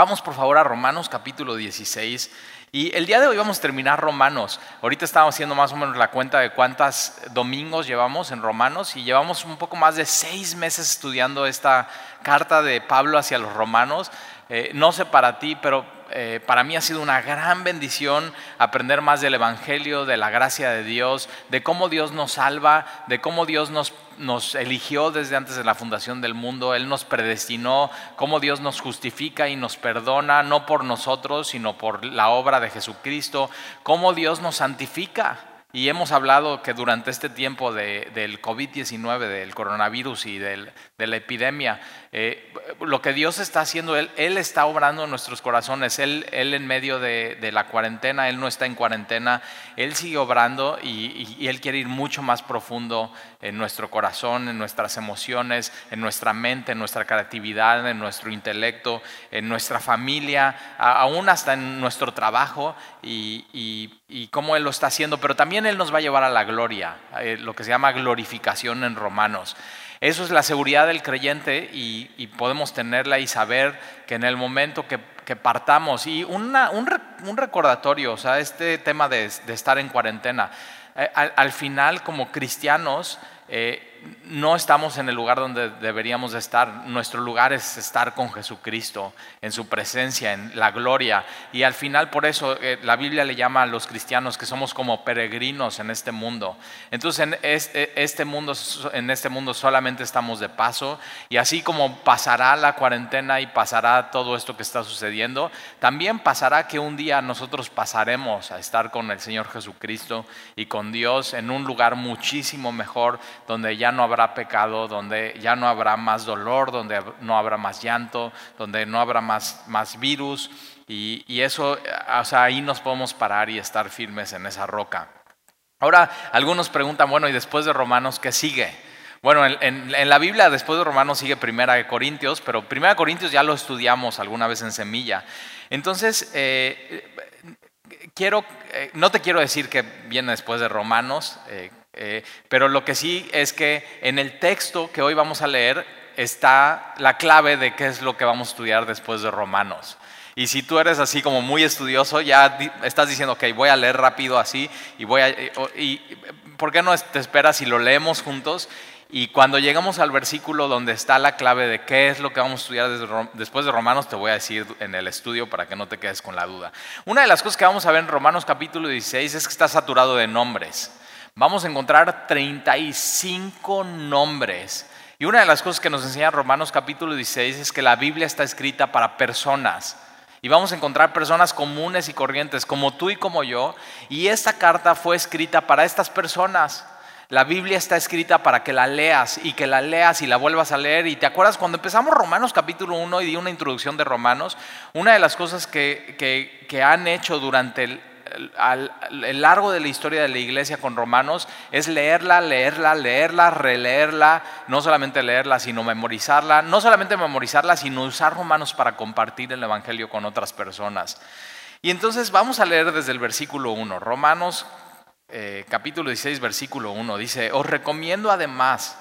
Vamos por favor a Romanos capítulo 16. Y el día de hoy vamos a terminar Romanos. Ahorita estamos haciendo más o menos la cuenta de cuántos domingos llevamos en Romanos y llevamos un poco más de seis meses estudiando esta carta de Pablo hacia los romanos. Eh, no sé para ti, pero eh, para mí ha sido una gran bendición aprender más del Evangelio, de la gracia de Dios, de cómo Dios nos salva, de cómo Dios nos, eligió desde antes de la fundación del mundo, Él nos predestinó, cómo Dios nos justifica y nos perdona, no por nosotros, sino por la obra de Jesucristo, cómo Dios nos santifica. Y hemos hablado que durante este tiempo del COVID-19, del coronavirus y de la epidemia, eh, lo que Dios está haciendo, Él, él está obrando en nuestros corazones. Él, él en medio de, la cuarentena, Él no está en cuarentena, Él sigue obrando y, Él quiere ir mucho más profundo en nuestro corazón, en nuestras emociones, en nuestra mente, en nuestra creatividad, en nuestro intelecto, en nuestra familia, aún hasta en nuestro trabajo y, y cómo Él lo está haciendo. Pero también Él nos va a llevar a la gloria, eh, lo que se llama glorificación en Romanos. Eso es la seguridad del creyente y, podemos tenerla y saber que en el momento que, partamos, y un, recordatorio, o sea, este tema de, estar en cuarentena, eh, al, final como cristianos, eh, no estamos en el lugar donde deberíamos de estar. Nuestro lugar es estar con Jesucristo, en su presencia, en la gloria. Y al final por eso eh, la Biblia le llama a los cristianos que somos como peregrinos en este mundo. Entonces en este, este mundo, en este mundo solamente estamos de paso. Y así como pasará la cuarentena y pasará todo esto que está sucediendo, también pasará que un día nosotros pasaremos a estar con el Señor Jesucristo y con Dios en un lugar muchísimo mejor donde ya no habrá pecado, donde ya no habrá más dolor, donde no habrá más llanto, donde no habrá más, más virus. Y, eso, o sea, ahí nos podemos parar y estar firmes en esa roca. Ahora, algunos preguntan, bueno, ¿y después de Romanos qué sigue? Bueno, en, la Biblia después de Romanos sigue Primera Corintios, pero Primera Corintios ya lo estudiamos alguna vez en Semilla. Entonces, eh, quiero, eh, no te quiero decir que viene después de Romanos, eh, eh, pero lo que sí es que en el texto que hoy vamos a leer está la clave de qué es lo que vamos a estudiar después de Romanos. Y si tú eres así como muy estudioso, ya estás diciendo, ok, voy a leer rápido así y voy a... Y, ¿Por qué no te esperas y lo leemos juntos? Y cuando llegamos al versículo donde está la clave de qué es lo que vamos a estudiar después de Romanos, te voy a decir en el estudio para que no te quedes con la duda. Una de las cosas que vamos a ver en Romanos capítulo 16 es que está saturado de nombres vamos a encontrar 35 nombres. Y una de las cosas que nos enseña Romanos capítulo 16 es que la Biblia está escrita para personas. Y vamos a encontrar personas comunes y corrientes, como tú y como yo. Y esta carta fue escrita para estas personas. La Biblia está escrita para que la leas y que la leas y la vuelvas a leer. Y te acuerdas cuando empezamos Romanos capítulo 1 y di una introducción de Romanos, una de las cosas que, que, que han hecho durante el, al, largo de la historia de la iglesia con romanos es leerla, leerla, leerla, releerla, no solamente leerla, sino memorizarla, no solamente memorizarla, sino usar romanos para compartir el Evangelio con otras personas. Y entonces vamos a leer desde el versículo 1, Romanos eh, capítulo 16, versículo 1, dice, os recomiendo además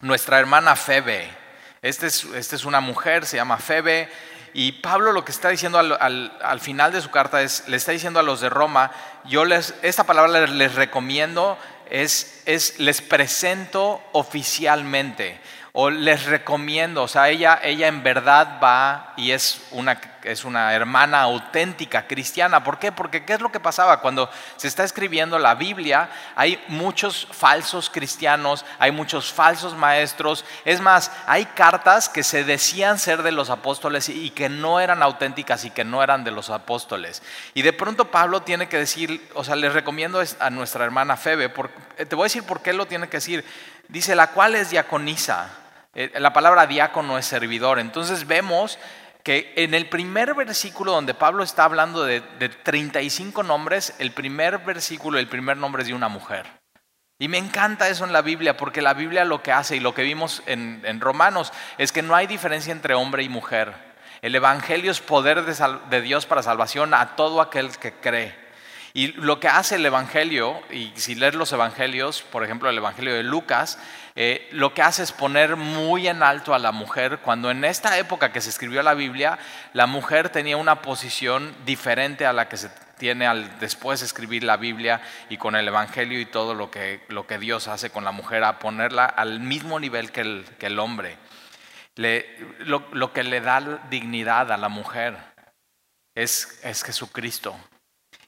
nuestra hermana Febe, esta es, este es una mujer, se llama Febe, y Pablo lo que está diciendo al, final de su carta es, le está diciendo a los de Roma, yo les, esta palabra les, recomiendo, es, es, les presento oficialmente o les recomiendo, o sea, ella, ella en verdad va y es una, es una hermana auténtica cristiana. ¿Por qué? Porque ¿qué es lo que pasaba? Cuando se está escribiendo la Biblia, hay muchos falsos cristianos, hay muchos falsos maestros. Es más, hay cartas que se decían ser de los apóstoles y que no eran auténticas y que no eran de los apóstoles. Y de pronto Pablo tiene que decir, o sea, les recomiendo a nuestra hermana Febe, te voy a decir por qué lo tiene que decir. Dice, la cual es diaconisa. Eh, la palabra diácono es servidor. Entonces vemos que en el primer versículo donde Pablo está hablando de, 35 nombres, el primer versículo, el primer nombre es de una mujer. Y me encanta eso en la Biblia, porque la Biblia lo que hace y lo que vimos en, Romanos es que no hay diferencia entre hombre y mujer. El Evangelio es poder de Dios para salvación a todo aquel que cree. Y lo que hace el Evangelio, y si lees los Evangelios, por ejemplo el Evangelio de Lucas, eh, lo que hace es poner muy en alto a la mujer, cuando en esta época que se escribió la Biblia, la mujer tenía una posición diferente a la que se tiene al después escribir la Biblia y con el Evangelio y todo lo que, lo que Dios hace con la mujer, a ponerla al mismo nivel que el, que el hombre. lo, lo, que le da dignidad a la mujer es, es Jesucristo.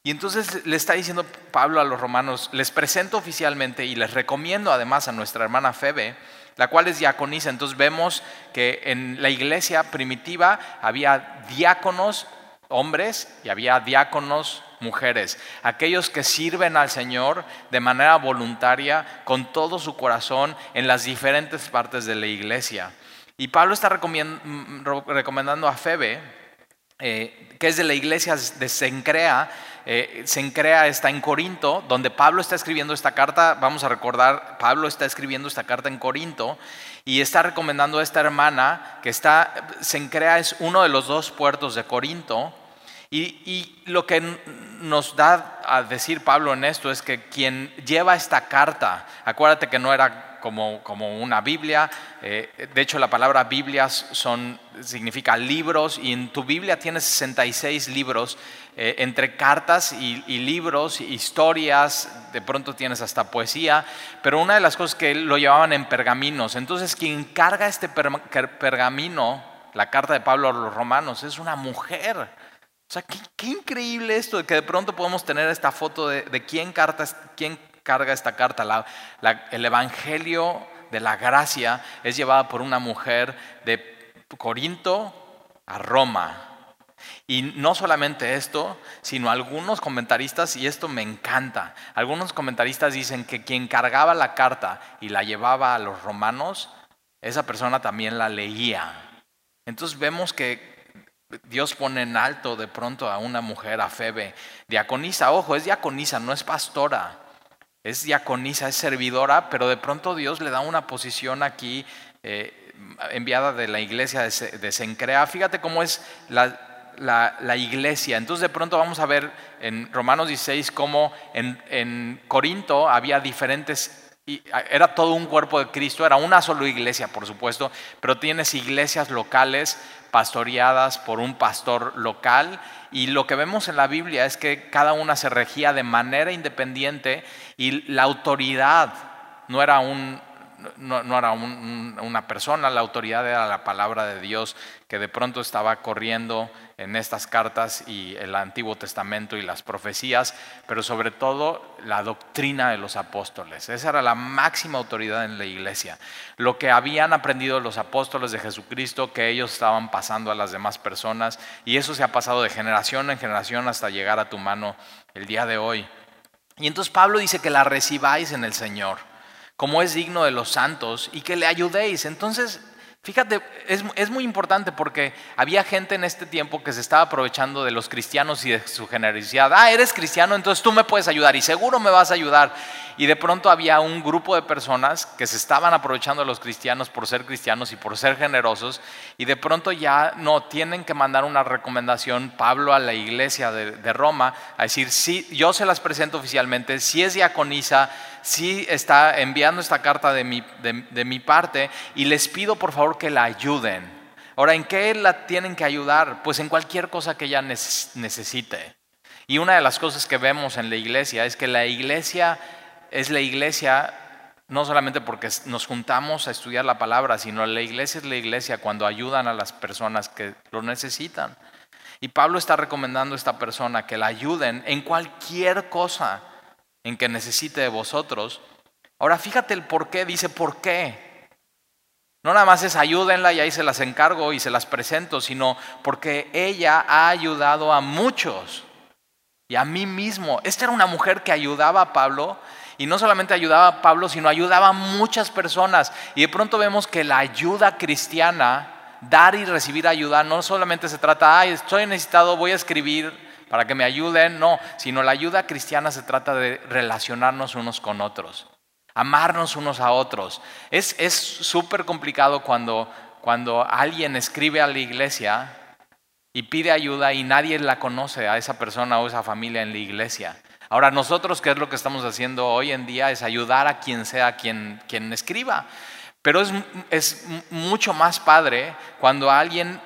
Y entonces le está diciendo Pablo a los romanos, les presento oficialmente y les recomiendo además a nuestra hermana Febe, la cual es diaconisa. Entonces vemos que en la iglesia primitiva había diáconos hombres y había diáconos mujeres, aquellos que sirven al Señor de manera voluntaria, con todo su corazón, en las diferentes partes de la iglesia. Y Pablo está recomendando a Febe, eh, que es de la iglesia de Sencrea, eh, Sencrea está en Corinto, donde Pablo está escribiendo esta carta, vamos a recordar, Pablo está escribiendo esta carta en Corinto y está recomendando a esta hermana que está, Sencrea es uno de los dos puertos de Corinto, y, lo que nos da a decir Pablo en esto es que quien lleva esta carta, acuérdate que no era como, como una Biblia, eh, de hecho la palabra Biblias son, significa libros y en tu Biblia tienes 66 libros eh, entre cartas y, libros, historias, de pronto tienes hasta poesía, pero una de las cosas que lo llevaban en pergaminos, entonces quien carga este pergamino, la carta de Pablo a los romanos, es una mujer. O sea, qué, increíble esto que de pronto podemos tener esta foto de, quién, quién, carga esta carta. el Evangelio de la gracia es llevada por una mujer de Corinto a Roma. Y no solamente esto, sino algunos comentaristas, y esto me encanta, algunos comentaristas dicen que quien cargaba la carta y la llevaba a los romanos, esa persona también la leía. Entonces vemos que Dios pone en alto de pronto a una mujer, a Febe, diaconisa, ojo, es diaconisa, no es pastora, es diaconisa, es servidora, pero de pronto Dios le da una posición aquí eh, enviada de la iglesia de Sencrea. Fíjate cómo es la, la, iglesia. Entonces de pronto vamos a ver en Romanos 16 cómo en, Corinto había diferentes era todo un cuerpo de Cristo, era una sola iglesia, por supuesto, pero tienes iglesias locales pastoreadas por un pastor local y lo que vemos en la Biblia es que cada una se regía de manera independiente y la autoridad no era un, no, era una persona, la autoridad era la palabra de Dios que de pronto estaba corriendo en estas cartas y el Antiguo Testamento y las profecías, pero sobre todo la doctrina de los apóstoles. Esa era la máxima autoridad en la iglesia. Lo que habían aprendido los apóstoles de Jesucristo, que ellos estaban pasando a las demás personas, y eso se ha pasado de generación en generación hasta llegar a tu mano el día de hoy. Y entonces Pablo dice que la recibáis en el Señor como es digno de los santos y que le ayudéis. Entonces, Fíjate, es, muy importante porque había gente en este tiempo que se estaba aprovechando de los cristianos y de su generosidad. Ah, eres cristiano, entonces tú me puedes ayudar y seguro me vas a ayudar. Y de pronto había un grupo de personas que se estaban aprovechando de los cristianos por ser cristianos y por ser generosos. Y de pronto ya no tienen que mandar una recomendación, Pablo, a la iglesia de, Roma, a decir, sí, yo se las presento oficialmente, si es diaconisa, sí está enviando esta carta de mi, de, mi parte y les pido por favor que la ayuden. Ahora, ¿en qué la tienen que ayudar? Pues en cualquier cosa que ella necesite. Y una de las cosas que vemos en la iglesia es que la iglesia es la iglesia no solamente porque nos juntamos a estudiar la palabra, sino la iglesia es la iglesia cuando ayudan a las personas que lo necesitan. Y Pablo está recomendando a esta persona que la ayuden en cualquier cosa en que necesite de vosotros. Ahora fíjate el por qué, dice por qué. No nada más es ayúdenla y ahí se las encargo y se las presento, sino porque ella ha ayudado a muchos y a mí mismo. Esta era una mujer que ayudaba a Pablo y no solamente ayudaba a Pablo, sino ayudaba a muchas personas. Y de pronto vemos que la ayuda cristiana, dar y recibir ayuda, no solamente se trata, ay, estoy necesitado, voy a escribir para que me ayuden, no, sino la ayuda cristiana se trata de relacionarnos unos con otros, amarnos unos a otros. Es súper complicado cuando, cuando alguien escribe a la iglesia y pide ayuda y nadie la conoce a esa persona o esa familia en la iglesia. Ahora nosotros, ¿qué es lo que estamos haciendo hoy en día? Es ayudar a quien sea quien, quien escriba. Pero es, es mucho más padre cuando alguien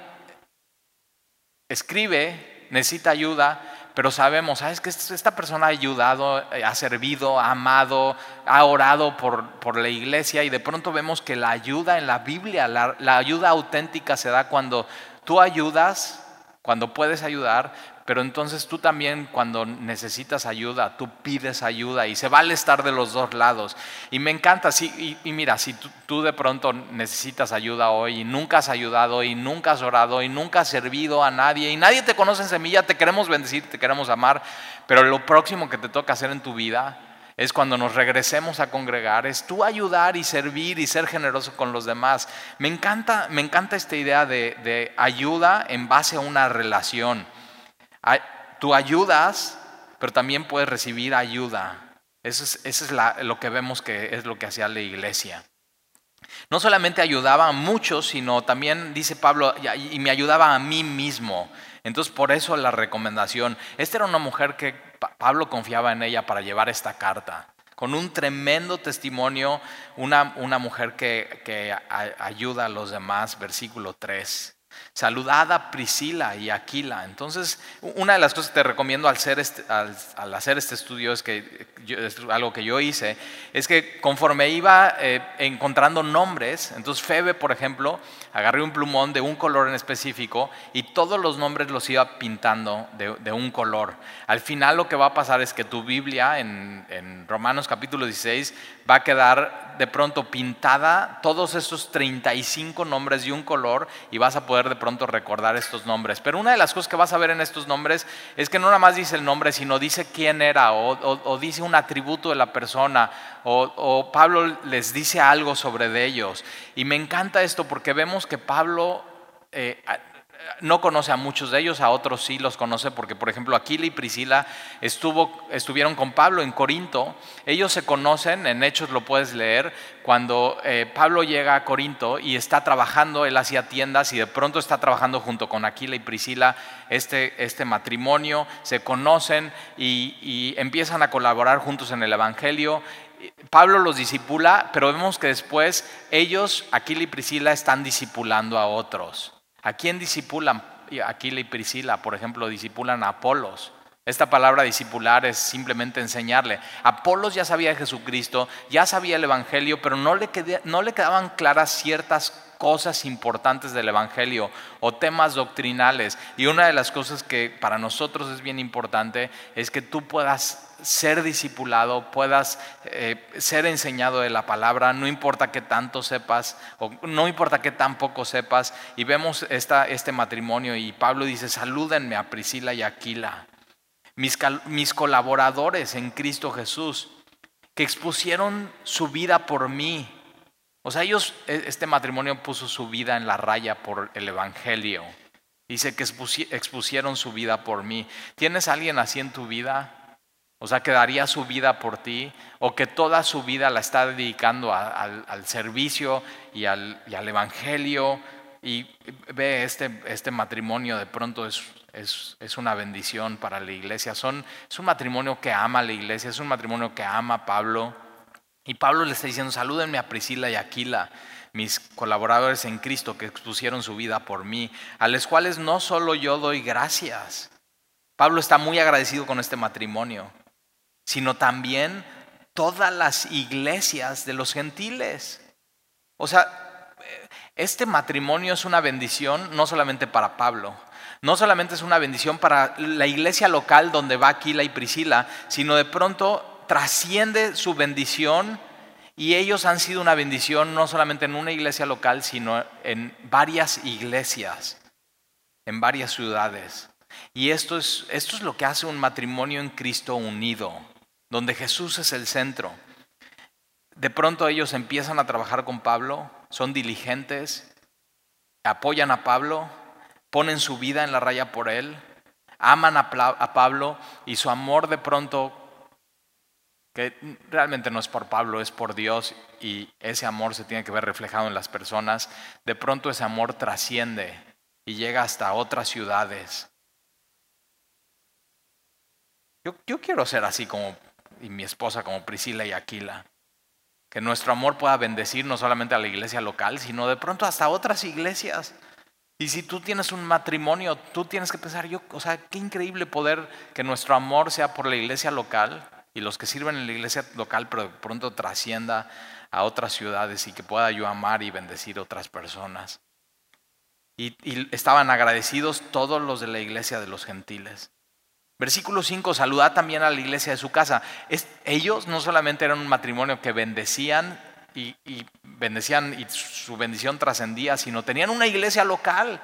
escribe, necesita ayuda, pero sabemos, ¿sabes que esta persona ha ayudado, ha servido, ha amado, ha orado por, por la iglesia y de pronto vemos que la ayuda en la Biblia, la ayuda auténtica se da cuando tú ayudas, cuando puedes ayudar, pero entonces tú también cuando necesitas ayuda, tú pides ayuda y se vale estar de los dos lados. Y me encanta, sí, y, mira, si tú, de pronto necesitas ayuda hoy y nunca has ayudado y nunca has orado y nunca has servido a nadie y nadie te conoce en semilla, te queremos bendecir, te queremos amar, pero lo próximo que te toca hacer en tu vida es cuando nos regresemos a congregar, es tú ayudar y servir y ser generoso con los demás. Me encanta, me encanta esta idea de, de ayuda en base a una relación. Tú ayudas, pero también puedes recibir ayuda. Eso es, lo que vemos que es lo que hacía la iglesia. No solamente ayudaba a muchos, sino también, dice Pablo, y me ayudaba a mí mismo. Entonces, por eso la recomendación. Esta era una mujer que Pablo confiaba en ella para llevar esta carta. Con un tremendo testimonio, una, mujer que, que ayuda a los demás, versículo 3. Saludad a Priscila y Aquila. Entonces, una de las cosas que te recomiendo al, este, hacer este estudio, es que es algo que yo hice, es que conforme iba eh, encontrando nombres, entonces Febe, por ejemplo, agarré un plumón de un color en específico y todos los nombres los iba pintando de, un color. Al final lo que va a pasar es que tu Biblia en, en Romanos capítulo 16 va a quedar de pronto pintada todos estos 35 nombres de un color y vas a poder de pronto recordar estos nombres. Pero una de las cosas que vas a ver en estos nombres es que no nada más dice el nombre, sino dice quién era o, dice un atributo de la persona o, Pablo les dice algo sobre ellos. Y me encanta esto porque vemos que Pablo... Eh, no conoce a muchos de ellos, a otros sí los conoce porque, por ejemplo, Aquila y Priscila estuvo, estuvieron con Pablo en Corinto. Ellos se conocen, en Hechos lo puedes leer, cuando eh, Pablo llega a Corinto y está trabajando, él hacía tiendas y de pronto está trabajando junto con Aquila y Priscila este, este matrimonio, se conocen y, y empiezan a colaborar juntos en el Evangelio Pablo los disipula, pero vemos que después ellos, Aquila y Priscila, están disipulando a otros. ¿A quién disipulan? Aquila y Priscila, por ejemplo, disipulan a Apolos. Esta palabra disipular es simplemente enseñarle. Apolos ya sabía Jesucristo, ya sabía el Evangelio, pero no le, no le quedaban claras ciertas cosas importantes del Evangelio o temas doctrinales. Y una de las cosas que para nosotros es bien importante es que tú puedas ser discipulado, puedas eh, ser enseñado de la palabra, no importa que tanto sepas o no importa que tan poco sepas. Y vemos esta, este matrimonio y Pablo dice, salúdenme a Priscila y Aquila, mis, mis colaboradores en Cristo Jesús, que expusieron su vida por mí. O sea, ellos, e, este matrimonio puso su vida en la raya por el Evangelio. Dice que expusieron su vida por mí. ¿Tienes alguien así en tu vida? O sea, que daría su vida por ti o que toda su vida la está dedicando al, servicio y al, Evangelio. Y ve, este, este matrimonio de pronto es, es, una bendición para la iglesia. Son, es un matrimonio que ama la iglesia, es un matrimonio que ama Pablo. Y Pablo le está diciendo, salúdenme a Priscila y Aquila, mis colaboradores en Cristo que expusieron su vida por mí, a los cuales no solo yo doy gracias. Pablo está muy agradecido con este matrimonio sino también todas las iglesias de los gentiles. O sea, este matrimonio es una bendición no solamente para Pablo, no solamente es una bendición para la iglesia local donde va Aquila y Priscila, sino de pronto trasciende su bendición y ellos han sido una bendición no solamente en una iglesia local, sino en varias iglesias, en varias ciudades. Y esto es, esto es lo que hace un matrimonio en Cristo unido donde Jesús es el centro. De pronto ellos empiezan a trabajar con Pablo, son diligentes, apoyan a Pablo, ponen su vida en la raya por él, aman a, Pablo y su amor de pronto, que realmente no es por Pablo, es por Dios y ese amor se tiene que ver reflejado en las personas, de pronto ese amor trasciende y llega hasta otras ciudades Yo, yo quiero ser así como, y mi esposa como Priscila y Aquila. Que nuestro amor pueda bendecir no solamente a la iglesia local, sino de pronto hasta otras iglesias. Y si tú tienes un matrimonio, tú tienes que pensar, yo, o sea, qué increíble poder que nuestro amor sea por la iglesia local y los que sirven en la iglesia local, pero pronto trascienda a otras ciudades y que pueda yo amar y bendecir a otras personas. Y, estaban agradecidos todos los de la iglesia de los gentiles. Versículo 5, saluda también a la iglesia de su casa. ellos no solamente eran un matrimonio que bendecían y, y bendecían y su bendición trascendía, sino tenían una iglesia local.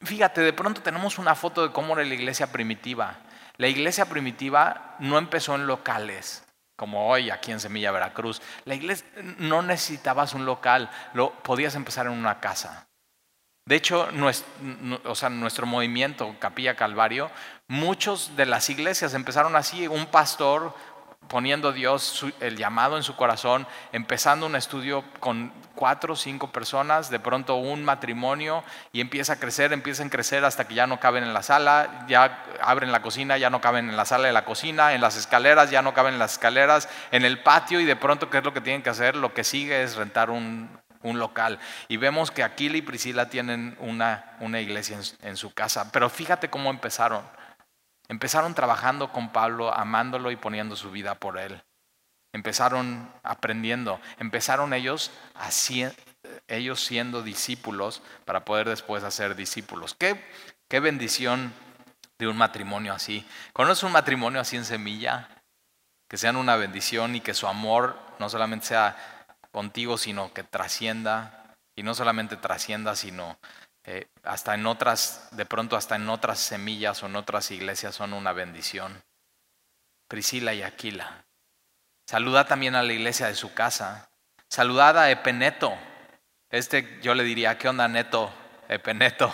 Fíjate, de pronto tenemos una foto de cómo era la iglesia primitiva. La iglesia primitiva no empezó en locales, como hoy aquí en Semilla Veracruz. La iglesia no necesitabas un local, lo podías empezar en una casa. De hecho, nuestro, movimiento Capilla Calvario, muchos de las iglesias empezaron así, un pastor poniendo Dios el llamado en su corazón, empezando un estudio con cuatro o cinco personas, de pronto un matrimonio y empieza a crecer, empiezan a crecer hasta que ya no caben en la sala, ya abren la cocina, ya no caben en la sala de la cocina, en las escaleras, ya no caben en las escaleras, en el patio y de pronto, ¿qué es lo que tienen que hacer? Lo que sigue es rentar un, un local. Y vemos que Aquila y Priscila tienen una, una iglesia en, su casa. Pero fíjate cómo empezaron. Empezaron trabajando con Pablo, amándolo y poniendo su vida por él. Empezaron aprendiendo. Empezaron ellos, así, ellos siendo discípulos para poder después hacer discípulos. Qué, qué bendición de un matrimonio así. ¿Conoces un matrimonio así en semilla? Que sean una bendición y que su amor no solamente sea contigo, sino que trascienda, y no solamente trascienda, sino eh, hasta en otras, de pronto hasta en otras semillas o en otras iglesias son una bendición. Priscila y Aquila. Saluda también a la iglesia de su casa. Saludad a Epeneto. Este yo le diría, ¿qué onda Neto? Epeneto.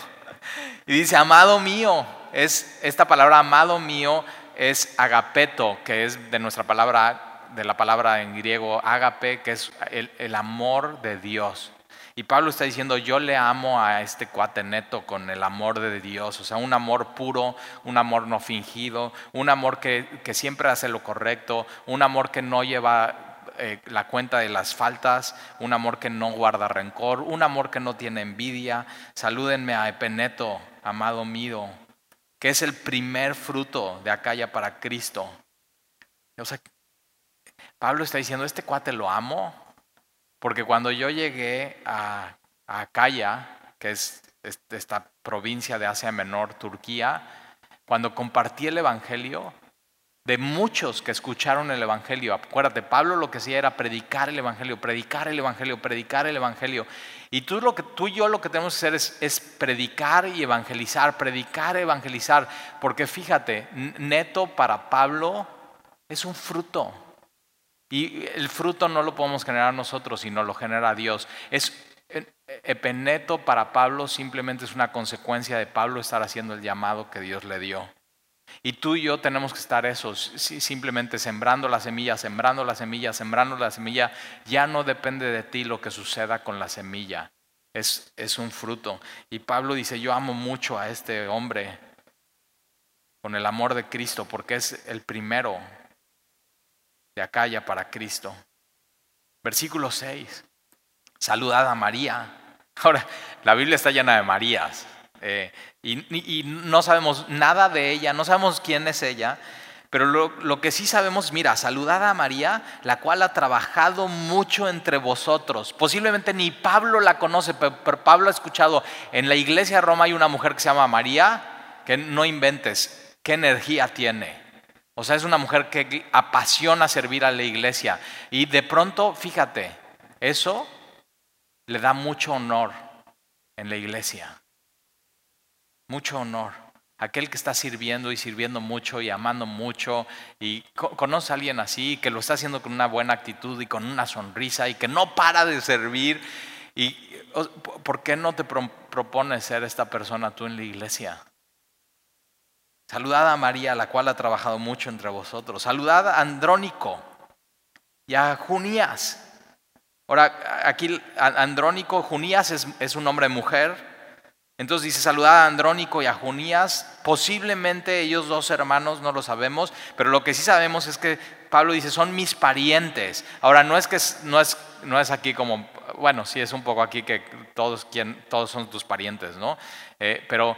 Y dice, amado mío, es esta palabra amado mío es agapeto, que es de nuestra palabra de la palabra en griego agape, que es el, amor de Dios. Y Pablo está diciendo, yo le amo a este cuate neto con el amor de Dios, o sea, un amor puro, un amor no fingido, un amor que, siempre hace lo correcto, un amor que no lleva eh, la cuenta de las faltas, un amor que no guarda rencor, un amor que no tiene envidia. Salúdenme a Epeneto, amado mío, que es el primer fruto de Acaya para Cristo. O sea, Pablo está diciendo, este cuate lo amo, porque cuando yo llegué a, a Acaya, que es esta provincia de Asia Menor, Turquía, cuando compartí el Evangelio, de muchos que escucharon el Evangelio. Acuérdate, Pablo lo que hacía era predicar el Evangelio, predicar el Evangelio, predicar el Evangelio. Y tú, lo que, tú y yo lo que tenemos que hacer es, es predicar y evangelizar, predicar, evangelizar. Porque fíjate, neto para Pablo es un fruto. Y el fruto no lo podemos generar nosotros, sino lo genera Dios. Es epeneto para Pablo simplemente es una consecuencia de Pablo estar haciendo el llamado que Dios le dio. Y tú y yo tenemos que estar esos, simplemente sembrando la semilla, sembrando la semilla, sembrando la semilla. Ya no depende de ti lo que suceda con la semilla. Es, es un fruto. Y Pablo dice, yo amo mucho a este hombre con el amor de Cristo porque es el primero de Acaya para Cristo. Versículo 6. Saludad a María. Ahora, la Biblia está llena de Marías. Eh, y, no sabemos nada de ella, no sabemos quién es ella, pero lo, que sí sabemos, mira, saludad a María, la cual ha trabajado mucho entre vosotros. Posiblemente ni Pablo la conoce, pero, pero Pablo ha escuchado, en la iglesia de Roma hay una mujer que se llama María, que no inventes, qué energía tiene. O sea, es una mujer que apasiona servir a la iglesia. Y de pronto, fíjate, eso le da mucho honor en la iglesia. Mucho honor. Aquel que está sirviendo y sirviendo mucho y amando mucho y conoce a alguien así, que lo está haciendo con una buena actitud y con una sonrisa y que no para de servir. ¿Y por qué no te propones ser esta persona tú en la iglesia? Saludad a María, la cual ha trabajado mucho entre vosotros. Saludad a Andrónico y a Junías. Ahora, aquí Andrónico, Junías es, un hombre mujer. Entonces dice, saludad a Andrónico y a Junías. Posiblemente ellos dos hermanos, no lo sabemos, pero lo que sí sabemos es que Pablo dice, son mis parientes. Ahora, no es que no es, no es aquí como, bueno, sí es un poco aquí que todos, quien, todos son tus parientes, ¿no? Eh, pero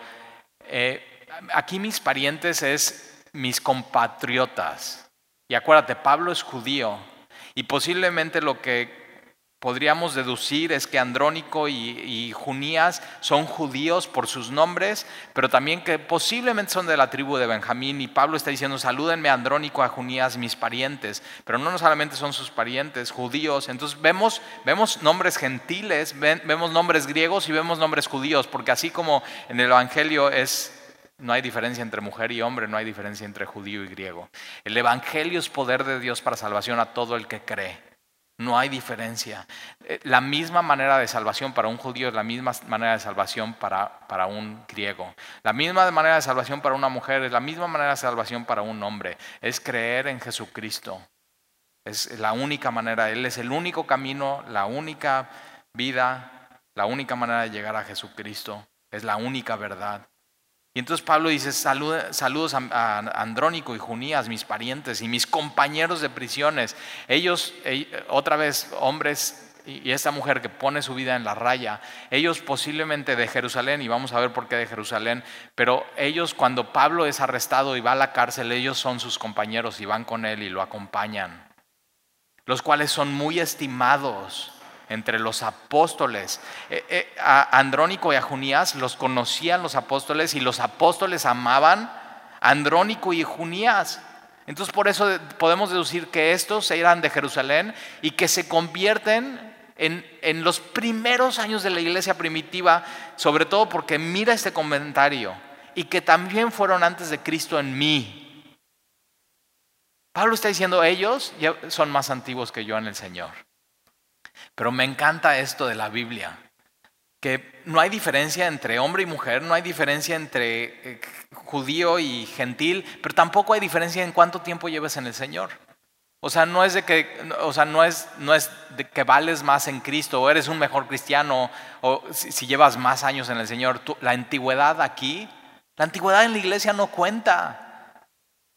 eh, aquí mis parientes es mis compatriotas. Y acuérdate, Pablo es judío. Y posiblemente lo que podríamos deducir es que Andrónico y, Junías son judíos por sus nombres, pero también que posiblemente son de la tribu de Benjamín. Y Pablo está diciendo, salúdenme Andrónico, a Junías, mis parientes. Pero no solamente son sus parientes, judíos. Entonces vemos, vemos nombres gentiles, vemos nombres griegos y vemos nombres judíos, porque así como en el Evangelio es no hay diferencia entre mujer y hombre, no hay diferencia entre judío y griego. El Evangelio es poder de Dios para salvación a todo el que cree. No hay diferencia. Eh, la misma manera de salvación para un judío es la misma manera de salvación para, para, un griego. La misma manera de salvación para una mujer es la misma manera de salvación para un hombre. Es creer en Jesucristo. Es la única manera. Él es el único camino, la única vida, la única manera de llegar a Jesucristo. Es la única verdad. Y entonces Pablo dice, saludos a, Andrónico y Junías, mis parientes y mis compañeros de prisiones. Ellos, eh, otra vez, hombres y esta mujer que pone su vida en la raya, ellos posiblemente de Jerusalén, y vamos a ver por qué de Jerusalén, pero ellos cuando Pablo es arrestado y va a la cárcel, ellos son sus compañeros y van con él y lo acompañan, los cuales son muy estimados entre los apóstoles. Eh, eh, a Andrónico y a Junías los conocían los apóstoles y los apóstoles amaban a Andrónico y Junías. Entonces por eso podemos deducir que estos eran de Jerusalén y que se convierten en, en los primeros años de la iglesia primitiva, sobre todo porque mira este comentario, y que también fueron antes de Cristo en mí. Pablo está diciendo, ellos son más antiguos que yo en el Señor. Pero me encanta esto de la Biblia, que no hay diferencia entre hombre y mujer, no hay diferencia entre eh, judío y gentil, pero tampoco hay diferencia en cuánto tiempo lleves en el Señor. O sea, no es de que, o sea, no es, no es de que vales más en Cristo o eres un mejor cristiano o si, llevas más años en el Señor. la antigüedad aquí, la antigüedad en la iglesia no cuenta.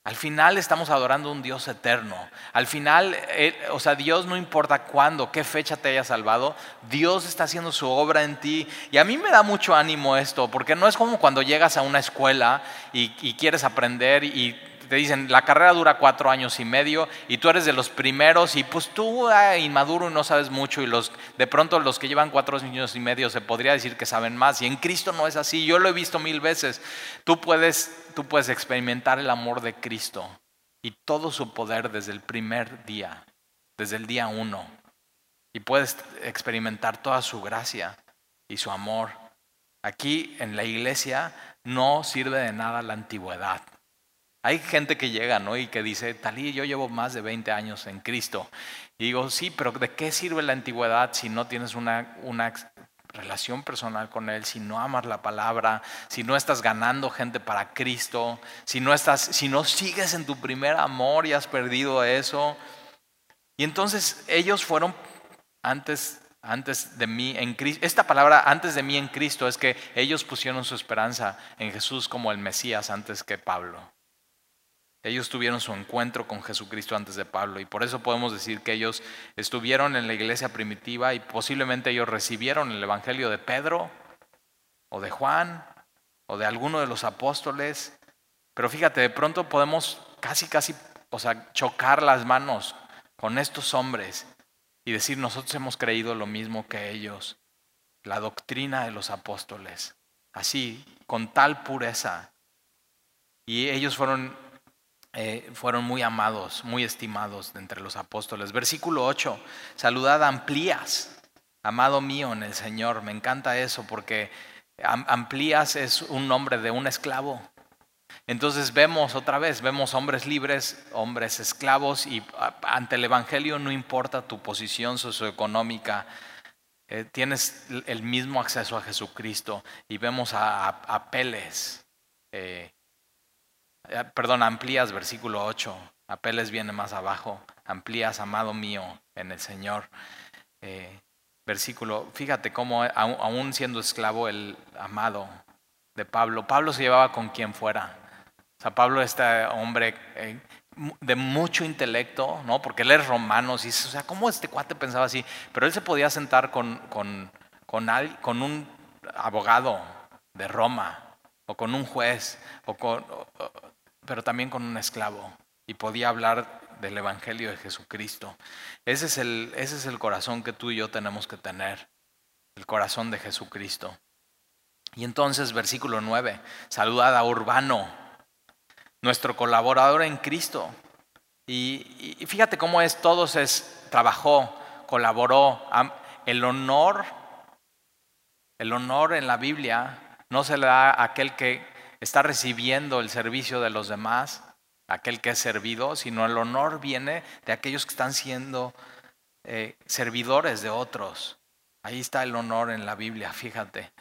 Al final estamos adorando a un Dios eterno. Al final, eh, o sea, Dios no importa cuándo, qué fecha te haya salvado, Dios está haciendo su obra en ti. Y a mí me da mucho ánimo esto, porque no es como cuando llegas a una escuela y, quieres aprender y te dicen, la carrera dura cuatro años y medio y tú eres de los primeros y pues tú ah, inmaduro y no sabes mucho y los, de pronto los que llevan cuatro años y medio se podría decir que saben más y en Cristo no es así, yo lo he visto mil veces, tú puedes, tú puedes experimentar el amor de Cristo y todo su poder desde el primer día, desde el día uno y puedes experimentar toda su gracia y su amor. Aquí en la iglesia no sirve de nada la antigüedad. Hay gente que llega, ¿no? Y que dice, Talí, yo llevo más de 20 años en Cristo. Y digo, sí, pero ¿de qué sirve la antigüedad si no tienes una, una relación personal con Él, si no amas la palabra, si no estás ganando gente para Cristo, si no, estás, si no sigues en tu primer amor y has perdido eso? Y entonces ellos fueron antes antes de mí en Cristo. Esta palabra antes de mí en Cristo es que ellos pusieron su esperanza en Jesús como el Mesías antes que Pablo. Ellos tuvieron su encuentro con Jesucristo antes de Pablo y por eso podemos decir que ellos estuvieron en la iglesia primitiva y posiblemente ellos recibieron el Evangelio de Pedro o de Juan o de alguno de los apóstoles. Pero fíjate, de pronto podemos casi, casi, o sea, chocar las manos con estos hombres y decir, nosotros hemos creído lo mismo que ellos, la doctrina de los apóstoles, así, con tal pureza. Y ellos fueron eh, fueron muy amados, muy estimados entre los apóstoles. Versículo 8, saludad Amplías, amado mío en el Señor. Me encanta eso porque Amplías es un nombre de un esclavo. Entonces vemos otra vez, vemos hombres libres, hombres esclavos y ante el Evangelio no importa tu posición socioeconómica, eh, tienes el mismo acceso a Jesucristo y vemos a, a, Peles, eh, eh, perdón, amplías, versículo 8. Apeles viene más abajo. Amplías, amado mío, en el Señor. Eh, versículo, fíjate cómo aún siendo esclavo el amado de Pablo, Pablo se llevaba con quien fuera. O sea, Pablo este hombre eh, de mucho intelecto, ¿no? Porque él es romano, y, o sea, ¿cómo este cuate pensaba así? Pero él se podía sentar con, con, con, con un abogado de Roma, o con un juez, o con, pero también con un esclavo, y podía hablar del Evangelio de Jesucristo. Ese es, el, ese es el corazón que tú y yo tenemos que tener, el corazón de Jesucristo. Y entonces, versículo 9, saludad a Urbano, nuestro colaborador en Cristo. Y, y fíjate cómo es, todos es, trabajó, colaboró. El honor, el honor en la Biblia no se le da a aquel que está recibiendo el servicio de los demás, aquel que es servido, sino el honor viene de aquellos que están siendo eh, servidores de otros. Ahí está el honor en la Biblia, fíjate.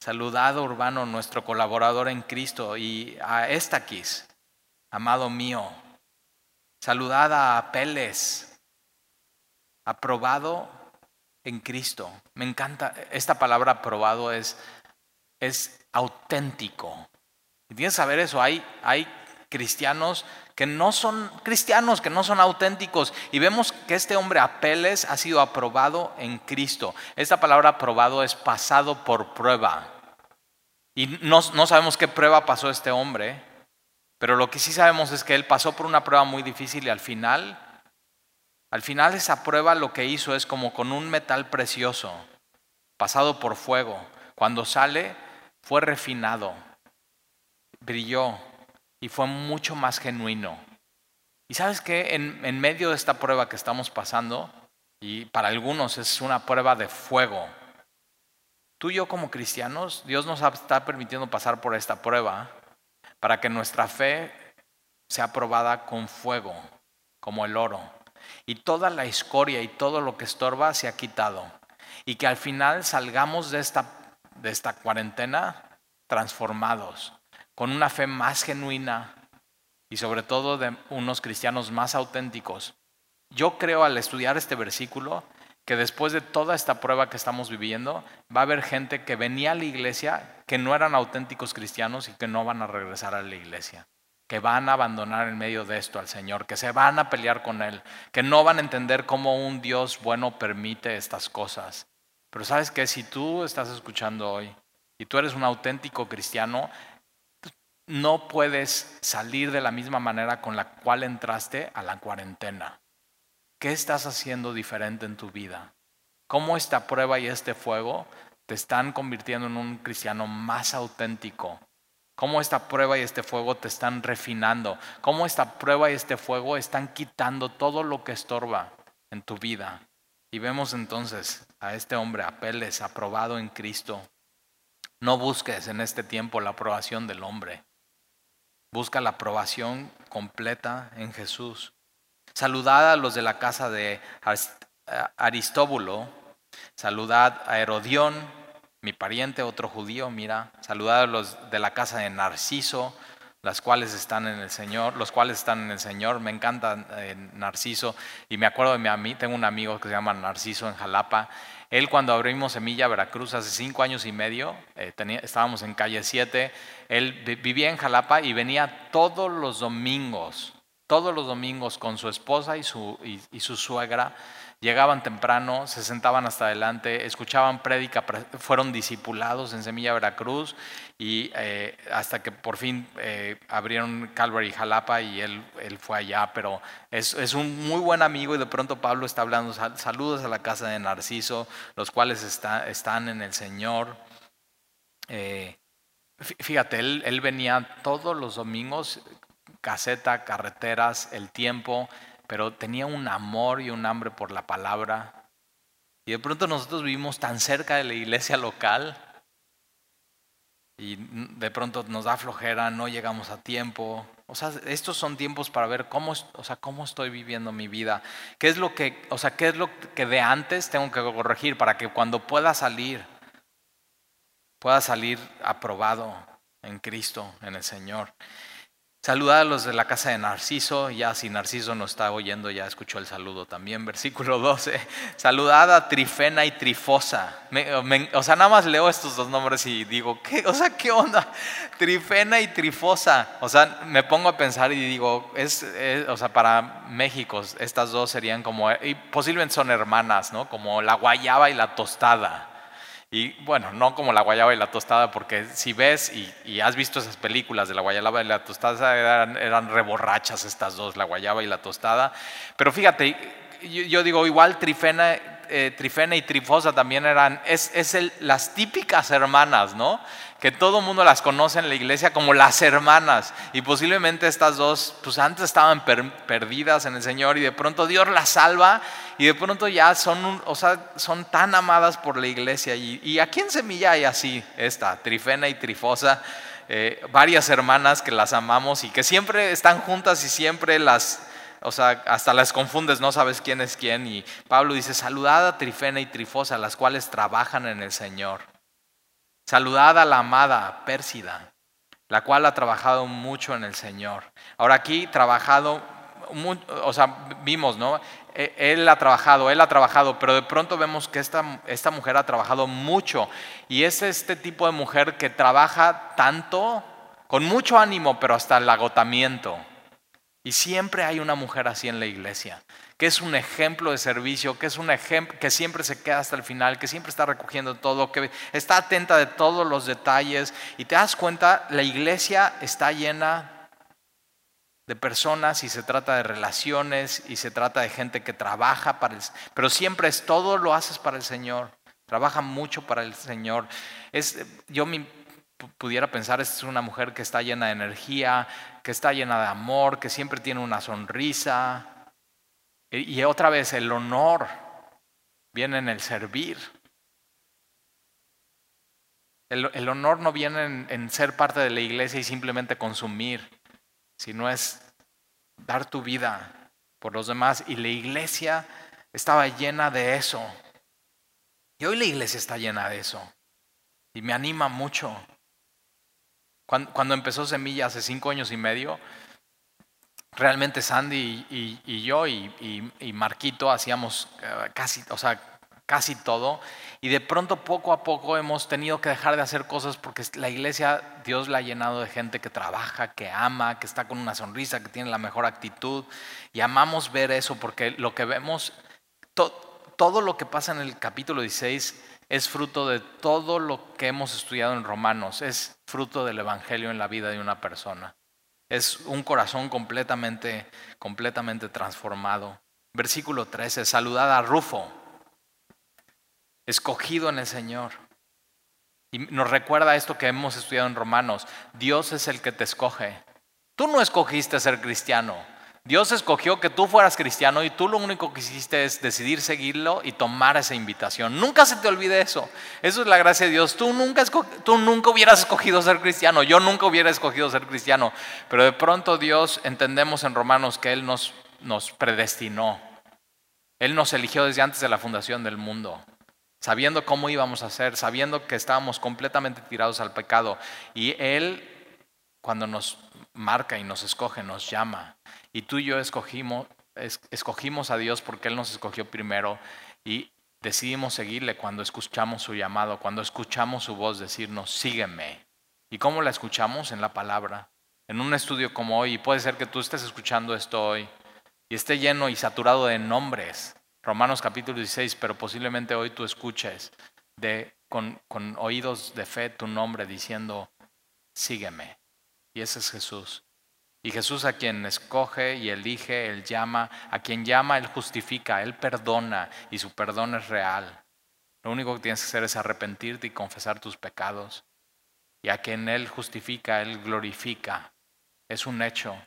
Saludado Urbano, nuestro colaborador en Cristo, y a Estaquis, amado mío. Saludad a Apeles, aprobado en Cristo. Me encanta, esta palabra aprobado es, es auténtico. Y tienes que saber eso, hay, hay cristianos que no son cristianos, que no son auténticos. Y vemos que este hombre Apeles ha sido aprobado en Cristo. Esta palabra aprobado es pasado por prueba. Y no, no sabemos qué prueba pasó este hombre, pero lo que sí sabemos es que él pasó por una prueba muy difícil y al final, al final esa prueba lo que hizo es como con un metal precioso, pasado por fuego. Cuando sale, fue refinado, brilló, y fue mucho más genuino. Y sabes que en, medio de esta prueba que estamos pasando, y para algunos es una prueba de fuego, tú y yo como cristianos, Dios nos está permitiendo pasar por esta prueba para que nuestra fe sea probada con fuego, como el oro. Y toda la escoria y todo lo que estorba se ha quitado. Y que al final salgamos de esta, de esta cuarentena transformados, con una fe más genuina y sobre todo de unos cristianos más auténticos. Yo creo al estudiar este versículo que después de toda esta prueba que estamos viviendo, va a haber gente que venía a la iglesia que no eran auténticos cristianos y que no van a regresar a la iglesia, que van a abandonar en medio de esto al Señor, que se van a pelear con Él, que no van a entender cómo un Dios bueno permite estas cosas. Pero sabes que si tú estás escuchando hoy y tú eres un auténtico cristiano, no puedes salir de la misma manera con la cual entraste a la cuarentena. ¿Qué estás haciendo diferente en tu vida? ¿Cómo esta prueba y este fuego te están convirtiendo en un cristiano más auténtico? ¿Cómo esta prueba y este fuego te están refinando? ¿Cómo esta prueba y este fuego están quitando todo lo que estorba en tu vida? Y vemos entonces a este hombre, Apeles, aprobado en Cristo. No busques en este tiempo la aprobación del hombre. Busca la aprobación completa en Jesús. Saludad a los de la casa de Aristóbulo. Saludad a Herodión, mi pariente, otro judío, mira. Saludad a los de la casa de Narciso, las cuales están en el Señor, los cuales están en el Señor. Me encanta eh, Narciso y me acuerdo de mí, tengo un amigo que se llama Narciso en Jalapa él cuando abrimos Semilla Veracruz hace cinco años y medio, eh, estábamos en calle 7, él vivía en Jalapa y venía todos los domingos, todos los domingos con su esposa y su, y su suegra. Llegaban temprano, se sentaban hasta adelante, escuchaban prédica, fueron discipulados en Semilla Veracruz y eh, hasta que por fin eh, abrieron Calvary Jalapa y él, él fue allá, pero es, es, un muy buen amigo y de pronto Pablo está hablando, saludos a la casa de Narciso, los cuales está, están en el Señor. Eh, fíjate, él, él venía todos los domingos, caseta, carreteras, el tiempo, pero tenía un amor y un hambre por la palabra. Y de pronto nosotros vivimos tan cerca de la iglesia local y de pronto nos da flojera, no llegamos a tiempo. O sea, estos son tiempos para ver cómo, o sea, cómo estoy viviendo mi vida. ¿Qué es lo que, o sea, qué es lo que de antes tengo que corregir para que cuando pueda salir pueda salir aprobado en Cristo, en el Señor? Saludad a los de la casa de Narciso, ya si Narciso nos está oyendo, ya escuchó el saludo también, versículo 12. Saludad a Trifena y Trifosa. o sea, nada más leo estos dos nombres y digo, ¿qué? O sea, ¿qué onda? Trifena y Trifosa. O sea, me pongo a pensar y digo, es, o sea, para México estas dos serían como, y posiblemente son hermanas, ¿no? Como la guayaba y la tostada. Y bueno, no como la guayaba y la tostada, porque si ves y, has visto esas películas de la guayaba y la tostada, eran, reborrachas estas dos, la guayaba y la tostada. Pero fíjate, yo, digo, igual Trifena, eh, Trifena y Trifosa también eran, es, es las típicas hermanas, ¿no? Que todo mundo las conoce en la iglesia como las hermanas. Y posiblemente estas dos, pues antes estaban perdidas en el Señor y de pronto Dios las salva y de pronto ya son, o sea, son tan amadas por la iglesia. Y, aquí en Semilla hay así, esta, Trifena y Trifosa, eh, varias hermanas que las amamos y que siempre están juntas y siempre las... O sea, hasta las confundes, no sabes quién es quién. Y Pablo dice, saludad a Trifena y Trifosa, las cuales trabajan en el Señor. Saludad a la amada Pérsida, la cual ha trabajado mucho en el Señor. Ahora aquí trabajado, o sea, vimos, ¿no? E, él ha trabajado, él ha trabajado, pero de pronto vemos que esta, esta mujer ha trabajado mucho. Y es este tipo de mujer que trabaja tanto, con mucho ánimo, pero hasta el agotamiento. Y siempre hay una mujer así en la iglesia que es un ejemplo de servicio, que es un ejemplo que siempre se queda hasta el final, que siempre está recogiendo todo, que está atenta de todos los detalles y te das cuenta, la iglesia está llena de personas y se trata de relaciones y se trata de gente que trabaja para el pero siempre es todo lo haces para el Señor. Trabaja mucho para el Señor. Es yo me pudiera pensar es una mujer que está llena de energía, que está llena de amor, que siempre tiene una sonrisa, y otra vez, el honor viene en el servir. El, honor no viene en, ser parte de la iglesia y simplemente consumir, sino es dar tu vida por los demás. Y la iglesia estaba llena de eso. Y hoy la iglesia está llena de eso. Y me anima mucho. Cuando empezó Semilla hace cinco años y medio, realmente Sandy y, yo y, Marquito hacíamos eh, casi, o sea, casi todo. Y de pronto, poco a poco, hemos tenido que dejar de hacer cosas porque la iglesia, Dios la ha llenado de gente que trabaja, que ama, que está con una sonrisa, que tiene la mejor actitud. Y amamos ver eso porque lo que vemos, todo lo que pasa en el capítulo 16 es fruto de todo lo que hemos estudiado en Romanos, es fruto del Evangelio en la vida de una persona. Es un corazón completamente, completamente transformado. Versículo 13, saludad a Rufo, escogido en el Señor. Y nos recuerda esto que hemos estudiado en Romanos. Dios es el que te escoge. Tú no escogiste ser cristiano. Dios escogió que tú fueras cristiano y tú lo único que hiciste es decidir seguirlo y tomar esa invitación. Nunca se te olvide eso. Eso es la gracia de Dios. Tú nunca, tú nunca hubieras escogido ser cristiano. Yo nunca hubiera escogido ser cristiano. Pero de pronto Dios, entendemos en Romanos que Él nos, nos predestinó. Él nos eligió desde antes de la fundación del mundo. Sabiendo cómo íbamos a ser, sabiendo que estábamos completamente tirados al pecado. Y Él, cuando nos marca y nos escoge, nos llama y tú y yo escogimos, a Dios porque Él nos escogió primero y decidimos seguirle cuando escuchamos su llamado, cuando escuchamos su voz decirnos, sígueme. ¿Y cómo la escuchamos? En la palabra. En un estudio como hoy, y puede ser que tú estés escuchando esto hoy y esté lleno y saturado de nombres, Romanos capítulo 16, pero posiblemente hoy tú escuches con, con oídos de fe tu nombre diciendo, sígueme. Y ese es Jesús. Y Jesús a quien escoge y elige, Él llama, a quien llama, Él justifica, Él perdona y su perdón es real. Lo único que tienes que hacer es arrepentirte y confesar tus pecados. Y a quien Él justifica, Él glorifica. Es un hecho.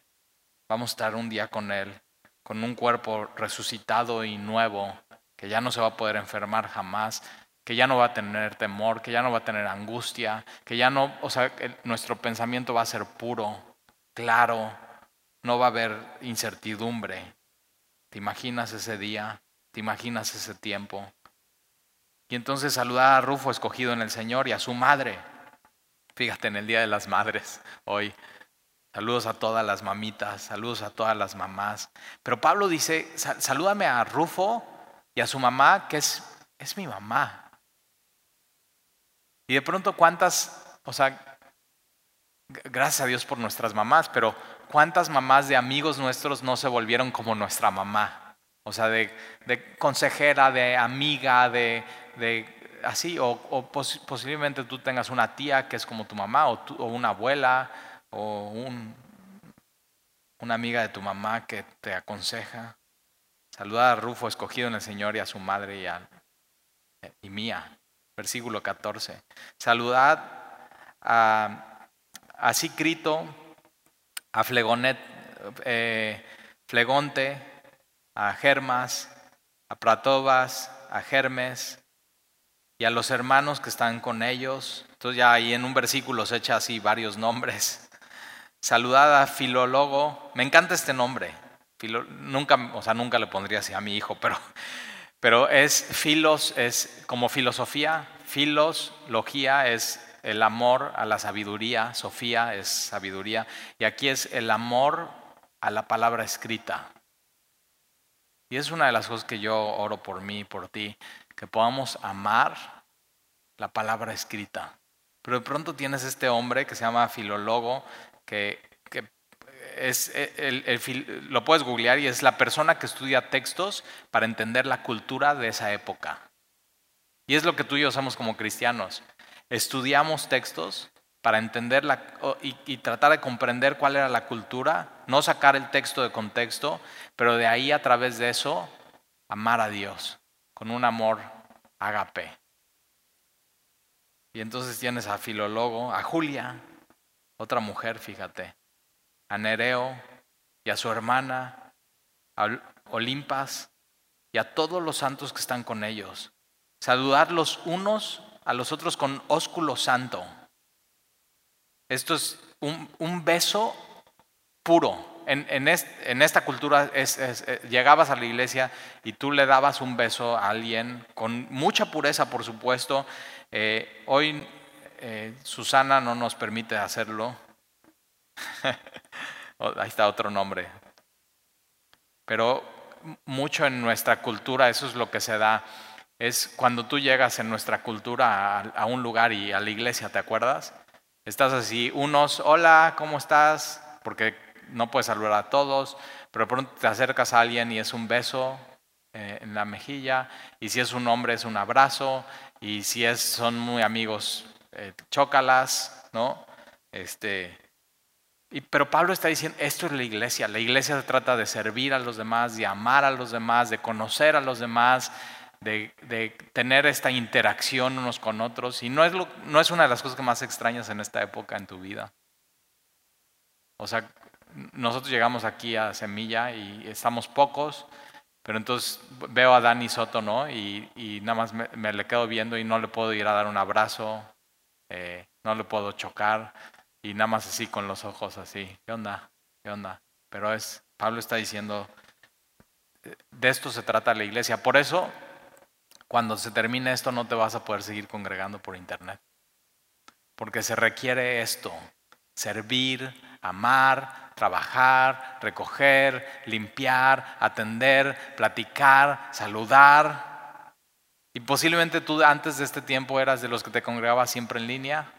Vamos a estar un día con Él, con un cuerpo resucitado y nuevo, que ya no se va a poder enfermar jamás, que ya no va a tener temor, que ya no va a tener angustia, que ya no, o sea, nuestro pensamiento va a ser puro, claro, no va a haber incertidumbre. ¿Te imaginas ese día? ¿Te imaginas ese tiempo? Y entonces saludar a Rufo escogido en el Señor y a su madre. Fíjate en el Día de las Madres hoy. Saludos a todas las mamitas, saludos a todas las mamás. Pero Pablo dice, salúdame a Rufo y a su mamá, que es, es mi mamá. Y de pronto cuántas, o sea, gracias a Dios por nuestras mamás, pero cuántas mamás de amigos nuestros no se volvieron como nuestra mamá. O sea, de, consejera, de amiga, de, así, o, posiblemente tú tengas una tía que es como tu mamá, o, una abuela, o un, una amiga de tu mamá que te aconseja. Saludar a Rufo, escogido en el Señor, y a su madre y, a, y mía. Versículo 14. Saludad a, a Sicrito, a eh, Flegonte, a Germas, a Pratobas, a Germes y a los hermanos que están con ellos. Entonces ya ahí en un versículo se echa así varios nombres. Saludada Filólogo. Me encanta este nombre. nunca, o sea, nunca le pondría así a mi hijo, pero, pero es filos, es como filosofía. Filos, logía es el amor a la sabiduría. Sofía es sabiduría. Y aquí es el amor a la palabra escrita. Y es una de las cosas que yo oro por mí, por ti, que podamos amar la palabra escrita. Pero de pronto tienes este hombre que se llama filólogo, que, es el, lo puedes googlear y es la persona que estudia textos para entender la cultura de esa época. Y es lo que tú y yo somos como cristianos. Estudiamos textos para entender y, y, tratar de comprender cuál era la cultura, no sacar el texto de contexto, pero de ahí a través de eso amar a Dios con un amor agape. Y entonces tienes a Filólogo, a Julia, otra mujer, fíjate, a Nereo y a su hermana, a Olimpas y a todos los santos que están con ellos. Saludar los unos a los otros con ósculo santo. Esto es un, beso puro. En, esta cultura eh, llegabas a la iglesia y tú le dabas un beso a alguien con mucha pureza, por supuesto. Eh, hoy eh, Susana no nos permite hacerlo. Oh, ahí está otro nombre. Pero mucho en nuestra cultura, eso es lo que se da. Es cuando tú llegas en nuestra cultura a, un lugar y a la iglesia, ¿te acuerdas? Estás así, unos, hola, ¿cómo estás? Porque no puedes saludar a todos, pero pronto te acercas a alguien y es un beso eh, en la mejilla, y si es un hombre es un abrazo, y si es, son muy amigos, eh, chócalas, ¿no? Este, y, pero Pablo está diciendo, esto es la iglesia, la iglesia se trata de servir a los demás, de amar a los demás, de conocer a los demás, de, tener esta interacción unos con otros, y no es, no es una de las cosas que más extrañas en esta época en tu vida. O sea, nosotros llegamos aquí a Semilla y estamos pocos, pero entonces veo a Dani Soto, ¿no? Y, y nada más me, le quedo viendo y no le puedo ir a dar un abrazo, eh, no le puedo chocar y nada más así con los ojos así, ¿qué onda? ¿Qué onda? Pero es, Pablo está diciendo, de esto se trata la iglesia. Por eso, cuando se termine esto, no te vas a poder seguir congregando por internet. Porque se requiere esto, servir, amar, trabajar, recoger, limpiar, atender, platicar, saludar. Y posiblemente tú antes de este tiempo eras de los que te congregabas siempre en línea.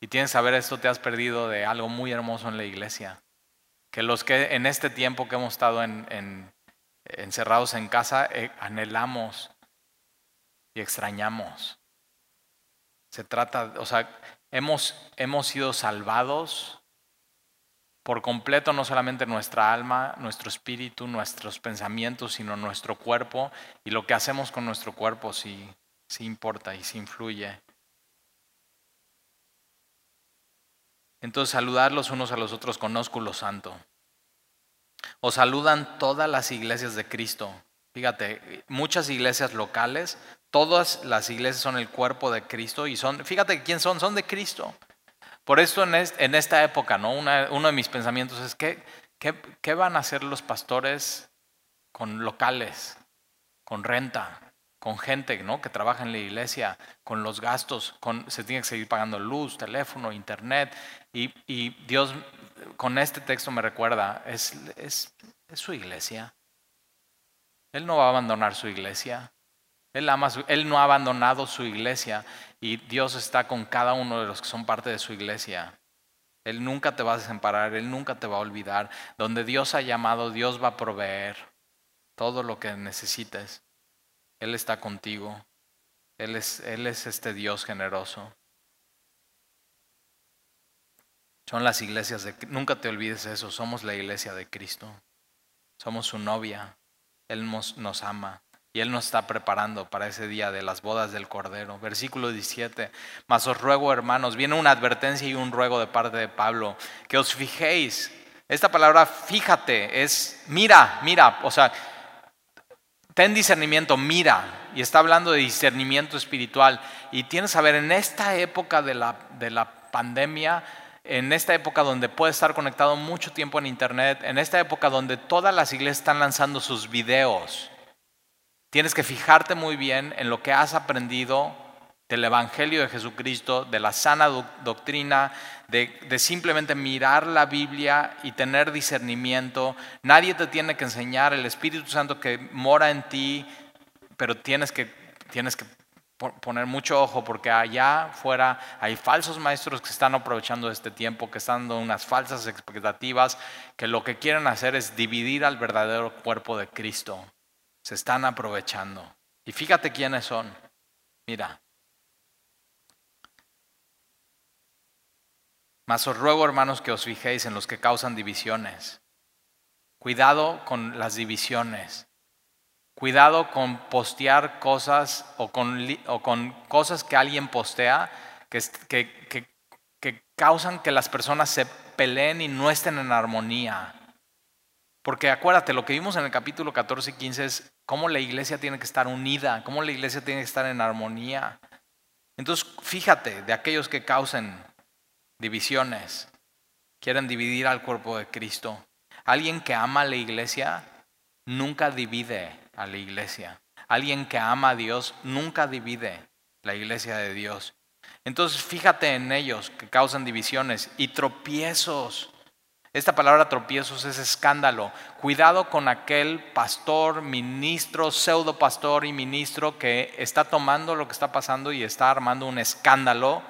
Y tienes que saber esto, te has perdido de algo muy hermoso en la iglesia. Que los que en este tiempo que hemos estado en, encerrados en casa, eh, anhelamos y extrañamos. Se trata, o sea, hemos, hemos sido salvados por completo, no solamente nuestra alma, nuestro espíritu, nuestros pensamientos, sino nuestro cuerpo. Y lo que hacemos con nuestro cuerpo sí, sí importa y sí influye. Entonces saludar los unos a los otros con ósculo santo. O saludan todas las iglesias de Cristo. Fíjate, muchas iglesias locales, todas las iglesias son el cuerpo de Cristo y son, fíjate quién son, son de Cristo. Por esto en, esta época, ¿no? uno de mis pensamientos es, ¿qué, van a hacer los pastores con locales, con renta? con gente ¿no? que trabaja en la iglesia, con los gastos, con, se tiene que seguir pagando luz, teléfono, internet, y, Dios con este texto me recuerda, es su iglesia. Él no va a abandonar su iglesia. Él, no ha abandonado su iglesia y Dios está con cada uno de los que son parte de su iglesia. Él nunca te va a desamparar, Él nunca te va a olvidar. Donde Dios ha llamado, Dios va a proveer todo lo que necesites. Él está contigo. Él es, este Dios generoso. Son las iglesias de... Nunca te olvides eso, somos la iglesia de Cristo. Somos su novia. Él nos ama y Él nos está preparando para ese día de las bodas del Cordero. Versículo 17. Mas os ruego, hermanos, viene una advertencia y un ruego de parte de Pablo, que os fijéis. Esta palabra fíjate es mira, mira, o sea, ten discernimiento, mira. Y está hablando de discernimiento espiritual. Y tienes que saber, en esta época de la, de la pandemia, en esta época donde puedes estar conectado mucho tiempo en Internet, en esta época donde todas las iglesias están lanzando sus videos, Tienes que fijarte muy bien en lo que has aprendido del Evangelio de Jesucristo, de la sana doctrina, de, simplemente mirar la Biblia y tener discernimiento. Nadie te tiene que enseñar el Espíritu Santo que mora en ti, pero tienes que, tienes que poner mucho ojo porque allá fuera hay falsos maestros que están aprovechando este tiempo, que están dando unas falsas expectativas, que lo que quieren hacer es dividir al verdadero cuerpo de Cristo se están aprovechando. Y fíjate quiénes son. Mira. Mas os ruego, hermanos, que os fijéis en los que causan divisiones. Cuidado con las divisiones. Cuidado con postear cosas o con, o con cosas que alguien postea que, que, que causan que las personas se peleen y no estén en armonía. Porque acuérdate, lo que vimos en el capítulo 14 y 15 es cómo la iglesia tiene que estar unida, cómo la iglesia tiene que estar en armonía. Entonces, fíjate de aquellos que causen divisiones, quieren dividir al cuerpo de Cristo. Alguien que ama a la iglesia nunca divide a la iglesia. Alguien que ama a Dios nunca divide la iglesia de Dios. Entonces, fíjate en ellos que causan divisiones y tropiezos. Esta palabra tropiezos es escándalo. Cuidado con aquel pastor, ministro, pseudo pastor y ministro que está tomando lo que está pasando y está armando un escándalo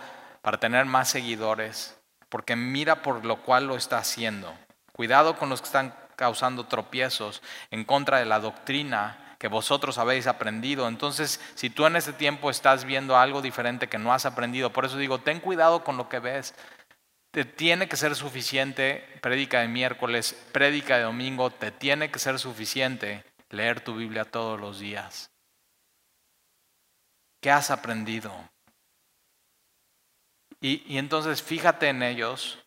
para tener más seguidores, porque mira por lo cual lo está haciendo. Cuidado con los que están causando tropiezos en contra de la doctrina que vosotros habéis aprendido. Entonces, si tú en ese tiempo estás viendo algo diferente que no has aprendido, por eso digo, ten cuidado con lo que ves te tiene que ser suficiente prédica de miércoles, prédica de domingo, te tiene que ser suficiente leer tu Biblia todos los días. ¿Qué has aprendido? Y, y, entonces fíjate en ellos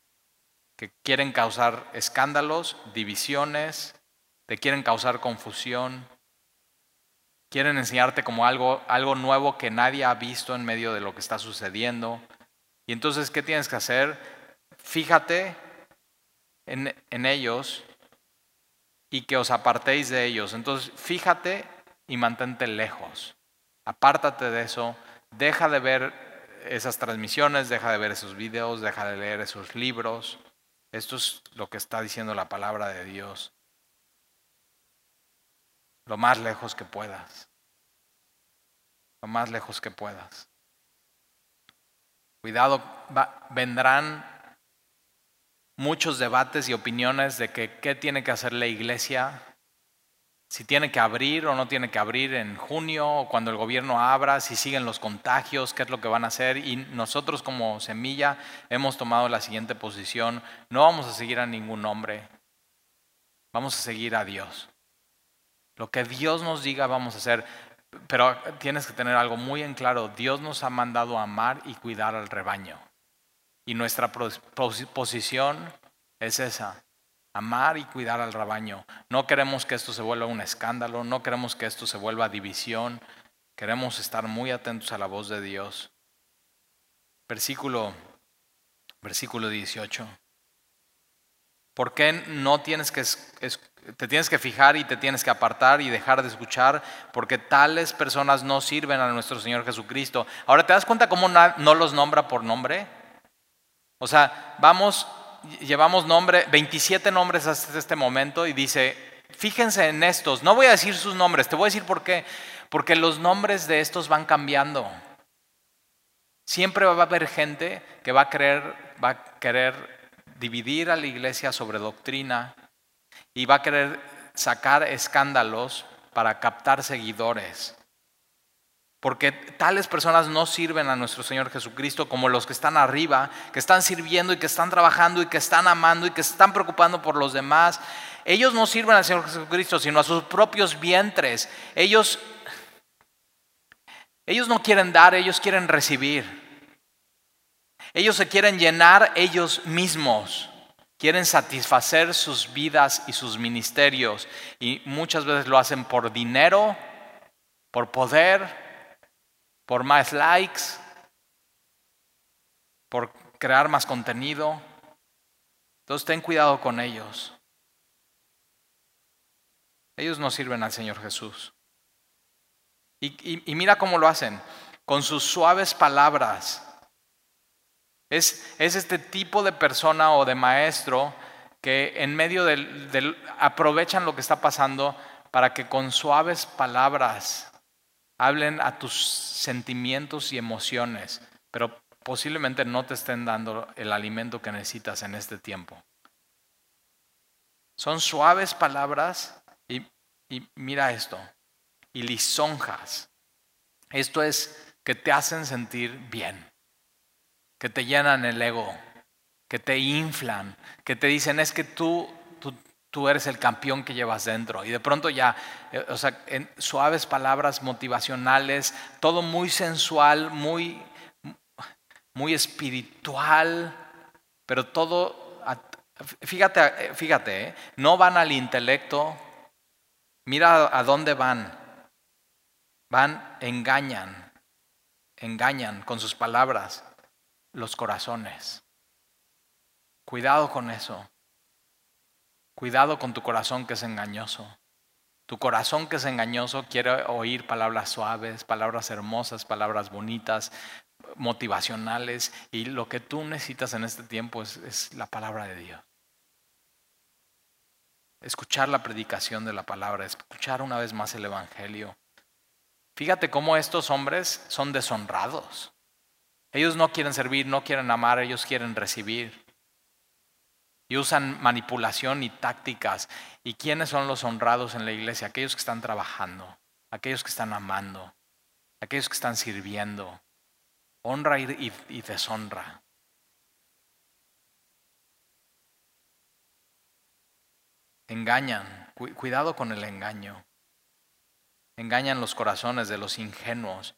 que quieren causar escándalos, divisiones, te quieren causar confusión, quieren enseñarte como algo, algo nuevo que nadie ha visto en medio de lo que está sucediendo. Y entonces, ¿qué tienes que hacer? Fíjate en, ellos y que os apartéis de ellos. Entonces, fíjate y mantente lejos. Apártate de eso, deja de ver esas transmisiones, deja de ver esos videos, deja de leer esos libros. Esto es lo que está diciendo la palabra de Dios. Lo más lejos que puedas. Lo más lejos que puedas. Cuidado, vendrán muchos debates y opiniones de qué tiene que hacer la iglesia, si tiene que abrir o no tiene que abrir en junio o cuando el gobierno abra, si siguen los contagios, qué es lo que van a hacer. Y nosotros como semilla hemos tomado la siguiente posición, no vamos a seguir a ningún hombre, vamos a seguir a Dios. Lo que Dios nos diga vamos a hacer, pero tienes que tener algo muy en claro, Dios nos ha mandado a amar y cuidar al rebaño. Y nuestra posición es esa, amar y cuidar al rebaño. No queremos que esto se vuelva un escándalo, no queremos que esto se vuelva división, queremos estar muy atentos a la voz de Dios. Versículo, versículo 18. ¿Por qué no tienes que, te tienes que fijar y te tienes que apartar y dejar de escuchar? Porque tales personas no sirven a nuestro Señor Jesucristo. Ahora, ¿te das cuenta cómo no los nombra por nombre? O sea, vamos llevamos nombre, 27 nombres hasta este momento y dice, fíjense en estos, no voy a decir sus nombres, te voy a decir por qué, porque los nombres de estos van cambiando. Siempre va a haber gente que va a querer, va a querer dividir a la iglesia sobre doctrina y va a querer sacar escándalos para captar seguidores. Porque tales personas no sirven a nuestro Señor Jesucristo como los que están arriba, que están sirviendo y que están trabajando y que están amando y que están preocupando por los demás. Ellos no sirven al Señor Jesucristo, sino a sus propios vientres. Ellos, ellos no quieren dar, ellos quieren recibir. Ellos se quieren llenar ellos mismos. Quieren satisfacer sus vidas y sus ministerios. Y muchas veces lo hacen por dinero, por poder, por más likes, por crear más contenido. Entonces ten cuidado con ellos. Ellos no sirven al Señor Jesús. Y, mira cómo lo hacen, con sus suaves palabras. Es, es, este tipo de persona o de maestro que en medio del, aprovechan lo que está pasando para que con suaves palabras hablen a tus sentimientos y emociones, pero posiblemente no te estén dando el alimento que necesitas en este tiempo. Son suaves palabras y, mira esto, y lisonjas. Esto es que te hacen sentir bien, que te llenan el ego, que te inflan, que te dicen es que tú tú eres el campeón que llevas dentro. Y de pronto ya, eh, o sea, en suaves palabras motivacionales, todo muy sensual, muy, muy espiritual, pero todo, fíjate, eh, fíjate, ¿eh? no van al intelecto, mira a dónde van. Van, engañan, engañan con sus palabras los corazones. Cuidado con eso. Cuidado con tu corazón que es engañoso. Tu corazón que es engañoso quiere oír palabras suaves, palabras hermosas, palabras bonitas, motivacionales. Y lo que tú necesitas en este tiempo es, es la palabra de Dios. Escuchar la predicación de la palabra, escuchar una vez más el Evangelio. Fíjate cómo estos hombres son deshonrados. Ellos no quieren servir, no quieren amar, ellos quieren recibir y usan manipulación y tácticas. ¿Y quiénes son los honrados en la iglesia? Aquellos que están trabajando, aquellos que están amando, aquellos que están sirviendo. Honra y, deshonra. Engañan, cuidado con el engaño. Engañan los corazones de los ingenuos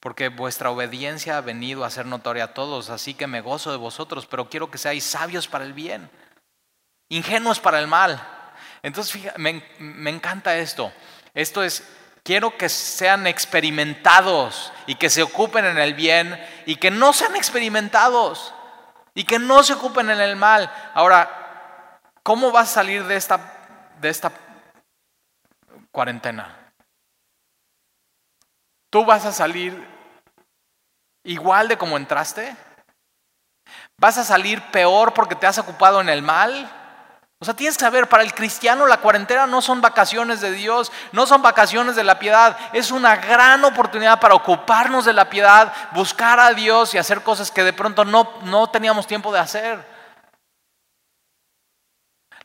porque vuestra obediencia ha venido a ser notoria a todos, así que me gozo de vosotros, pero quiero que seáis sabios para el bien, ingenuos para el mal. Entonces, me, me encanta esto. Esto es, quiero que sean experimentados y que se ocupen en el bien y que no sean experimentados y que no se ocupen en el mal. Ahora, ¿cómo vas a salir de esta, de esta cuarentena? ¿Tú vas a salir igual de como entraste? ¿Vas a salir peor porque te has ocupado en el mal? O sea, tienes que saber, para el cristiano la cuarentena no son vacaciones de Dios, no son vacaciones de la piedad, es una gran oportunidad para ocuparnos de la piedad, buscar a Dios y hacer cosas que de pronto no, no teníamos tiempo de hacer.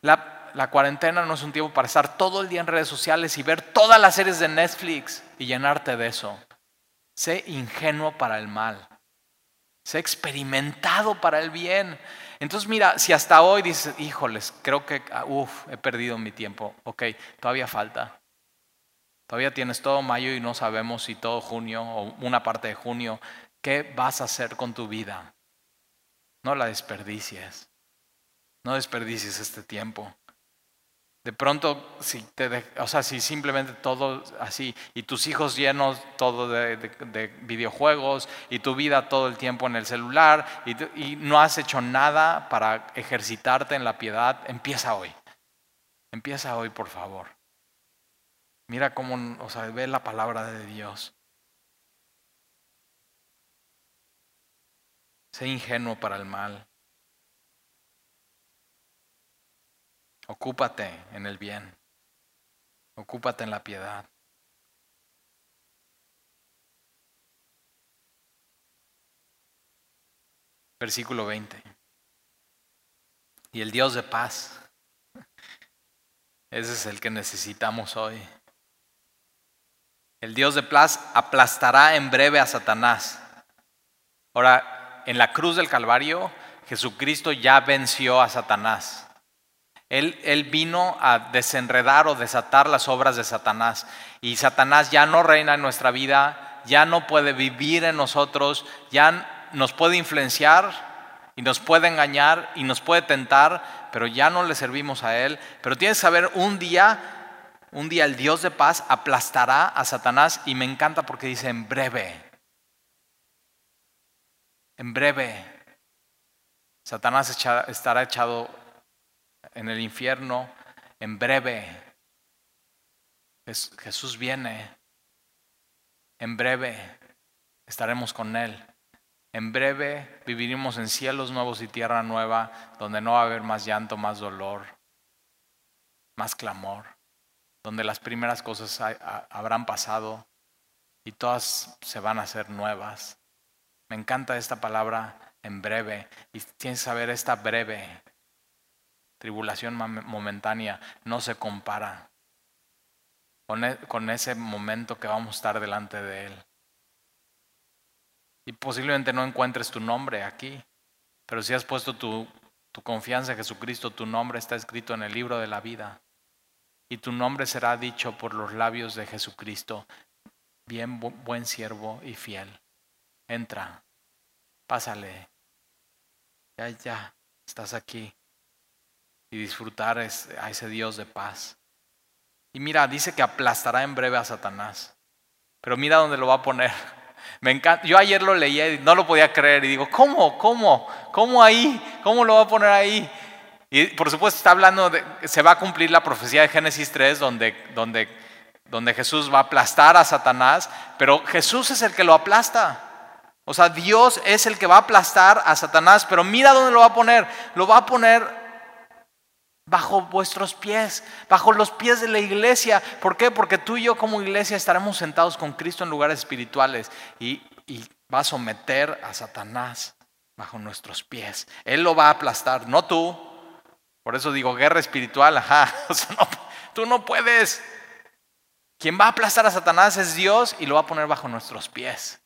La, la cuarentena no es un tiempo para estar todo el día en redes sociales y ver todas las series de Netflix y llenarte de eso. Sé ingenuo para el mal. Sé experimentado para el bien. Entonces mira, si hasta hoy dices, híjoles, creo que, ah, uff, he perdido mi tiempo. Ok, todavía falta. Todavía tienes todo mayo y no sabemos si todo junio o una parte de junio. ¿Qué vas a hacer con tu vida? No la desperdicies. No desperdicies este tiempo. De pronto, si, te o sea, si simplemente todo así, y tus hijos llenos todo de, videojuegos, y tu vida todo el tiempo en el celular, y, no has hecho nada para ejercitarte en la piedad, empieza hoy. Empieza hoy, por favor. Mira cómo, o sea, ve la palabra de Dios. Sé ingenuo para el mal. Ocúpate en el bien. Ocúpate en la piedad. Versículo 20. Y el Dios de paz, ese es el que necesitamos hoy. El Dios de paz aplastará en breve a Satanás. Ahora, en la cruz del Calvario, Jesucristo ya venció a Satanás. Él, vino a desenredar o desatar las obras de Satanás. Y Satanás ya no reina en nuestra vida, ya no puede vivir en nosotros, ya nos puede influenciar y nos puede engañar y nos puede tentar, pero ya no le servimos a Él. Pero tienes que saber, un día un día el Dios de paz aplastará a Satanás y me encanta porque dice en breve. En breve. Satanás estará echado en el infierno en breve. Jesús viene. En breve estaremos con Él. En breve viviremos en cielos nuevos y tierra nueva, donde no va a haber más llanto, más dolor, más clamor donde las primeras cosas habrán pasado y todas se van a hacer nuevas. Me encanta esta palabra en breve y tienes que saber esta breve tribulación momentánea no se compara con, e, con ese momento que vamos a estar delante de Él. Y posiblemente no encuentres tu nombre aquí, pero si has puesto tu, tu confianza en Jesucristo, tu nombre está escrito en el libro de la vida y tu nombre será dicho por los labios de Jesucristo. Bien, buen siervo y fiel. Entra, pásale. Ya, ya, estás aquí. Y disfrutar a ese Dios de paz. Y mira, dice que aplastará en breve a Satanás. Pero mira dónde lo va a poner. Me encanta. Yo ayer lo leía y no lo podía creer. Y digo, ¿cómo? ¿Cómo? ¿Cómo ahí? ¿Cómo lo va a poner ahí? Y por supuesto está hablando de, se va a cumplir la profecía de Génesis 3 donde, donde, donde Jesús va a aplastar a Satanás, pero Jesús es el que lo aplasta. O sea, Dios es el que va a aplastar a Satanás, pero mira dónde lo va a poner. Lo va a poner bajo vuestros pies, bajo los pies de la iglesia. ¿Por qué? Porque tú y yo como iglesia estaremos sentados con Cristo en lugares espirituales y, y va a someter a Satanás bajo nuestros pies. Él lo va a aplastar, no tú, por eso digo, guerra espiritual, ajá. tú no puedes. Quien va a aplastar a Satanás es Dios y lo va a poner bajo nuestros pies.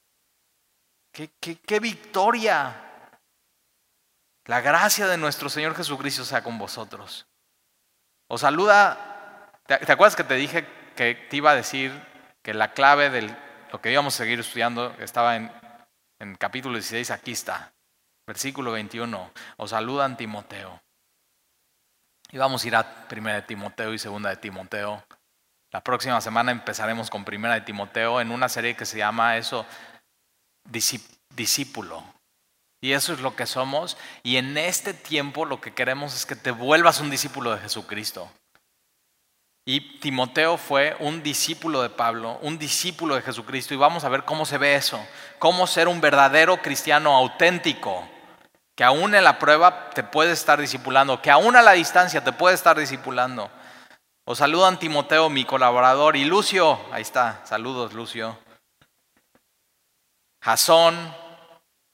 ¡Qué, qué, victoria! La gracia de nuestro Señor Jesucristo sea con vosotros. Os saluda. ¿Te, acuerdas que te dije que te iba a decir que la clave de lo que íbamos a seguir estudiando estaba en, en capítulo 16? Aquí está. Versículo 21. Os saludan Timoteo y vamos a ir a Primera de Timoteo y Segunda de Timoteo. La próxima semana empezaremos con Primera de Timoteo en una serie que se llama eso, discípulo. Y eso es lo que somos. Y en este tiempo lo que queremos es que te vuelvas un discípulo de Jesucristo. Y Timoteo fue un discípulo de Pablo, un discípulo de Jesucristo. Y vamos a ver cómo se ve eso, cómo ser un verdadero cristiano auténtico que aún en la prueba te puede estar discipulando, que aún a la distancia te puede estar discipulando. Os saludan Timoteo, mi colaborador, y Lucio, ahí está, saludos Lucio. Jasón,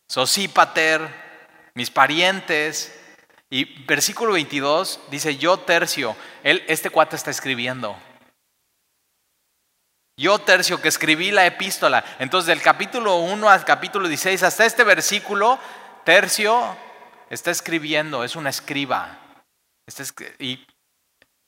Sosípater, mis parientes. Y versículo 22 dice, yo tercio, él, este cuate está escribiendo. Yo tercio que escribí la epístola. Entonces del capítulo 1 al capítulo 16 hasta este versículo Tercio está escribiendo, es una escriba. y,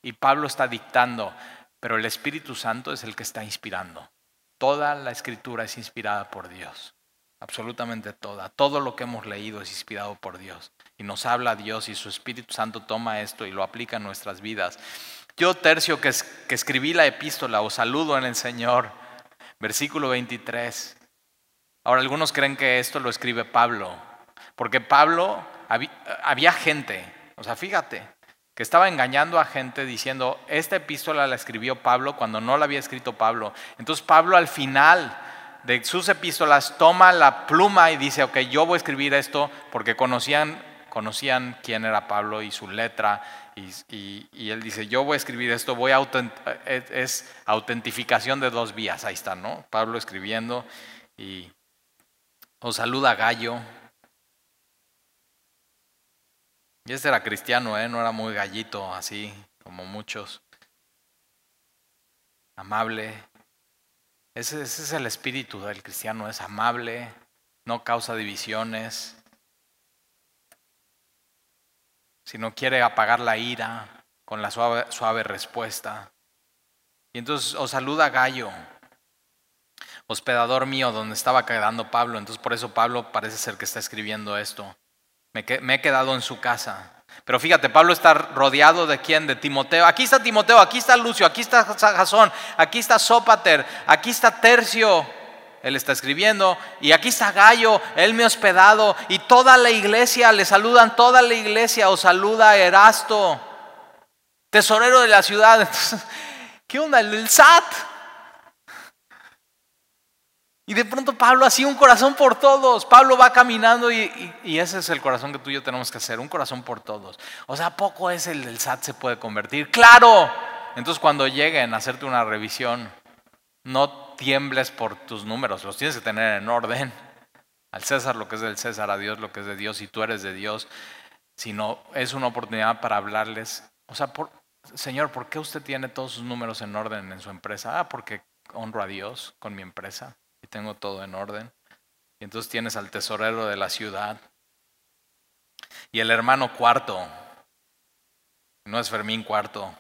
y Pablo está dictando, pero el Espíritu Santo es el que está inspirando. Toda la escritura es inspirada por Dios. Absolutamente toda. Todo lo que hemos leído es inspirado por Dios. Y nos habla Dios y su Espíritu Santo toma esto y lo aplica en nuestras vidas. Yo, tercio, que, que escribí la epístola, os saludo en el Señor. Versículo 23. Ahora, algunos creen que esto lo escribe Pablo. Porque Pablo, había, gente, o sea, fíjate, que estaba engañando a gente diciendo, esta epístola la escribió Pablo cuando no la había escrito Pablo. Entonces Pablo al final de sus epístolas toma la pluma y dice, ok, yo voy a escribir esto porque conocían conocían quién era Pablo y su letra, y, él dice, yo voy a escribir esto, voy a es, autentificación de dos vías, ahí está, ¿no? Pablo escribiendo y os saluda Gallo. Y este era cristiano, ¿eh? No era muy gallito, así como muchos. Amable. Ese es el espíritu del cristiano, es amable, no causa divisiones, si no quiere apagar la ira con la suave, respuesta. Y entonces os saluda Gallo, hospedador mío, donde estaba quedando Pablo. Entonces por eso Pablo parece ser que está escribiendo esto. Me he quedado en su casa. Pero fíjate, Pablo está rodeado de quién? De Timoteo. Aquí está Timoteo, aquí está Lucio, aquí está Jasón, aquí está Sópater, aquí está Tercio, él está escribiendo, y aquí está Gallo, él me ha hospedado, y toda la iglesia, le saludan, toda la iglesia, os saluda Erasto, tesorero de la ciudad. ¿Qué onda? El SAT. Y de pronto Pablo hacía un corazón por todos. Pablo va caminando y, y, ese es el corazón que tú y yo tenemos que hacer, un corazón por todos. O sea, poco es el del SAT se puede convertir? Claro. Entonces cuando lleguen a hacerte una revisión, no tiembles por tus números, los tienes que tener en orden. Al César lo que es del César, a Dios lo que es de Dios, y tú eres de Dios, sino es una oportunidad para hablarles. O sea, por, Señor, ¿por qué usted tiene todos sus números en orden en su empresa? Ah, porque honro a Dios con mi empresa tengo todo en orden. Y entonces tienes al tesorero de la ciudad y el hermano cuarto. No es Fermín cuarto.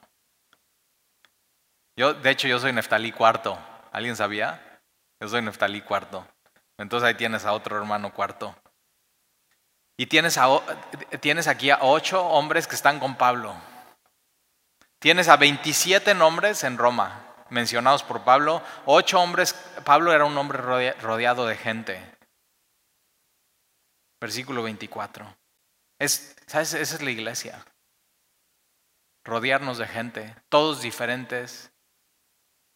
Yo, de hecho, yo soy Neftalí cuarto. ¿Alguien sabía? Yo soy Neftalí cuarto. Entonces ahí tienes a otro hermano cuarto. Y tienes, a, tienes aquí a ocho hombres que están con Pablo. Tienes a 27 nombres en Roma, mencionados por Pablo. Ocho hombres, Pablo era un hombre rodeado de gente. Versículo 24. Es, ¿Sabes? Esa es la iglesia. Rodearnos de gente, todos diferentes,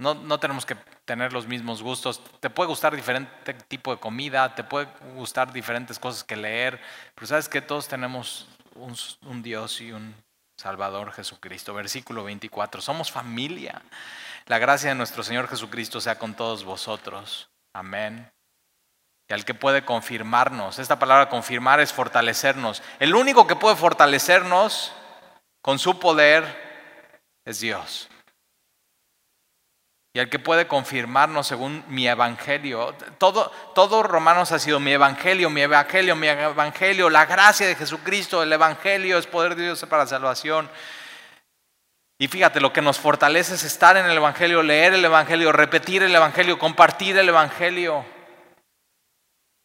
no, tenemos que tener los mismos gustos. Te puede gustar diferente tipo de comida, te puede gustar diferentes cosas que leer, pero sabes que todos tenemos un, un Dios y un Salvador Jesucristo. Versículo 24. Somos familia. La gracia de nuestro Señor Jesucristo sea con todos vosotros. Amén. Y al que puede confirmarnos. Esta palabra confirmar es fortalecernos. El único que puede fortalecernos con su poder es Dios y el que puede confirmarnos según mi evangelio. Todo, todo Romanos ha sido mi evangelio, mi evangelio, mi evangelio, la gracia de Jesucristo, el evangelio es poder de Dios para salvación. Y fíjate, lo que nos fortalece es estar en el evangelio, leer el evangelio, repetir el evangelio, compartir el evangelio.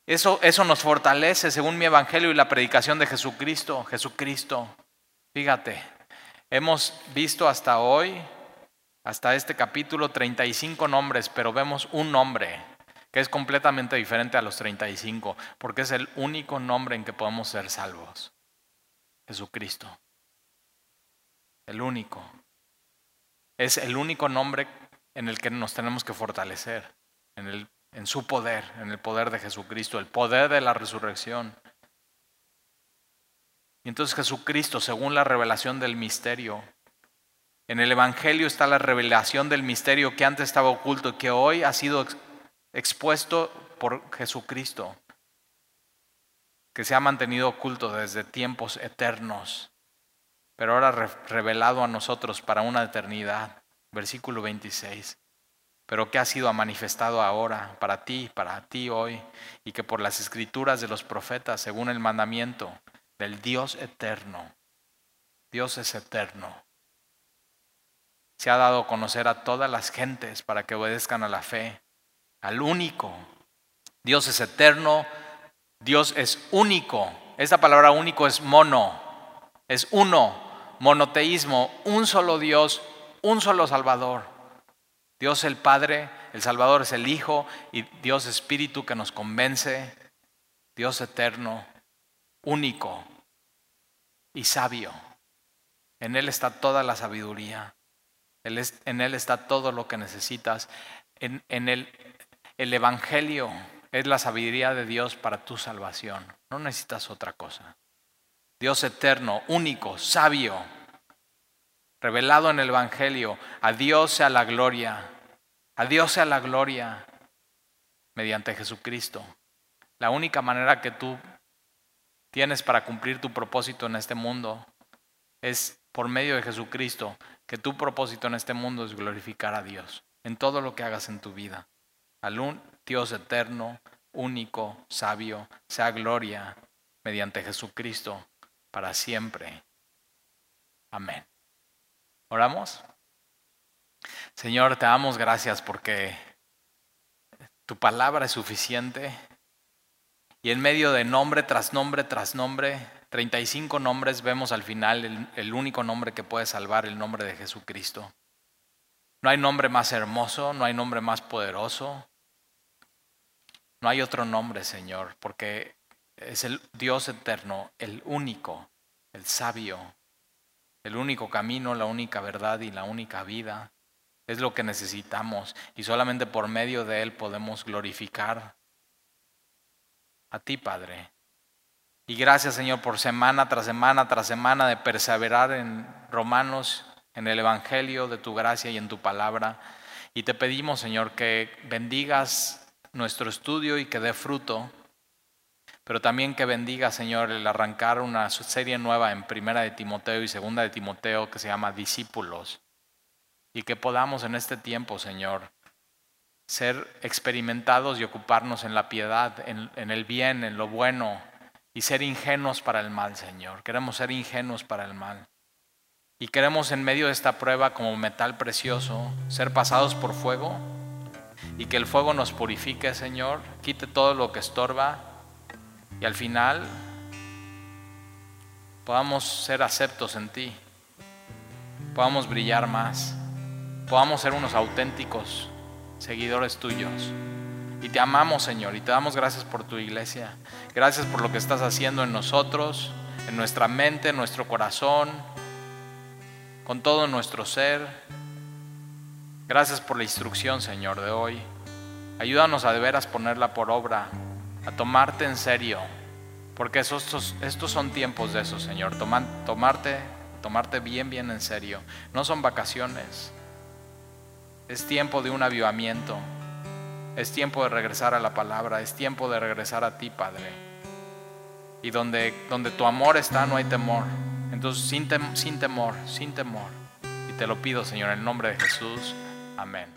Eso, eso nos fortalece según mi evangelio y la predicación de Jesucristo. Jesucristo, fíjate, hemos visto hasta hoy hasta este capítulo 35 nombres, pero vemos un nombre que es completamente diferente a los 35, porque es el único nombre en que podemos ser salvos. Jesucristo. El único. Es el único nombre en el que nos tenemos que fortalecer, en, el, en su poder, en el poder de Jesucristo, el poder de la resurrección. Y entonces Jesucristo, según la revelación del misterio, en el Evangelio está la revelación del misterio que antes estaba oculto y que hoy ha sido expuesto por Jesucristo, que se ha mantenido oculto desde tiempos eternos, pero ahora revelado a nosotros para una eternidad. Versículo 26. Pero que ha sido manifestado ahora para ti, para ti hoy, y que por las escrituras de los profetas, según el mandamiento del Dios eterno, Dios es eterno se ha dado a conocer a todas las gentes para que obedezcan a la fe, al único. Dios es eterno, Dios es único. Esta palabra único es mono, es uno, monoteísmo, un solo Dios, un solo Salvador. Dios el Padre, el Salvador es el Hijo y Dios Espíritu que nos convence. Dios eterno, único y sabio. En Él está toda la sabiduría en Él está todo lo que necesitas. En, el, el Evangelio es la sabiduría de Dios para tu salvación. No necesitas otra cosa. Dios eterno, único, sabio, revelado en el Evangelio. A Dios sea la gloria. A Dios sea la gloria mediante Jesucristo. La única manera que tú tienes para cumplir tu propósito en este mundo es por medio de Jesucristo, que tu propósito en este mundo es glorificar a Dios en todo lo que hagas en tu vida. Al un Dios eterno, único, sabio, sea gloria mediante Jesucristo para siempre. Amén. ¿Oramos? Señor, te damos gracias porque tu palabra es suficiente y en medio de nombre tras nombre tras nombre, 35 nombres, vemos al final el, el único nombre que puede salvar, el nombre de Jesucristo. No hay nombre más hermoso, no hay nombre más poderoso, no hay otro nombre, Señor, porque es el Dios eterno, el único, el sabio, el único camino, la única verdad y la única vida. Es lo que necesitamos y solamente por medio de Él podemos glorificar a ti, Padre. Y gracias, Señor, por semana tras semana tras semana de perseverar en Romanos, en el Evangelio de tu gracia y en tu palabra. Y te pedimos, Señor, que bendigas nuestro estudio y que dé fruto, pero también que bendiga, Señor, el arrancar una serie nueva en Primera de Timoteo y Segunda de Timoteo que se llama Discípulos. Y que podamos en este tiempo, Señor, ser experimentados y ocuparnos en la piedad, en, en el bien, en lo bueno, y ser ingenuos para el mal, Señor. Queremos ser ingenuos para el mal. Y queremos en medio de esta prueba como metal precioso ser pasados por fuego y que el fuego nos purifique, Señor, quite todo lo que estorba y al final podamos ser aceptos en ti, podamos brillar más, podamos ser unos auténticos seguidores tuyos. Y te amamos, Señor, y te damos gracias por tu iglesia. Gracias por lo que estás haciendo en nosotros, en nuestra mente, en nuestro corazón, con todo nuestro ser. Gracias por la instrucción, Señor, de hoy. Ayúdanos a de veras ponerla por obra, a tomarte en serio, porque estos, estos son tiempos de eso, Señor. tomarte, tomarte bien, bien en serio. No son vacaciones. Es tiempo de un avivamiento. Es tiempo de regresar a la palabra. Es tiempo de regresar a ti, Padre. Y donde, donde tu amor está, no hay temor. Entonces, sin, sin temor, sin temor. Y te lo pido, Señor, en el nombre de Jesús. Amén.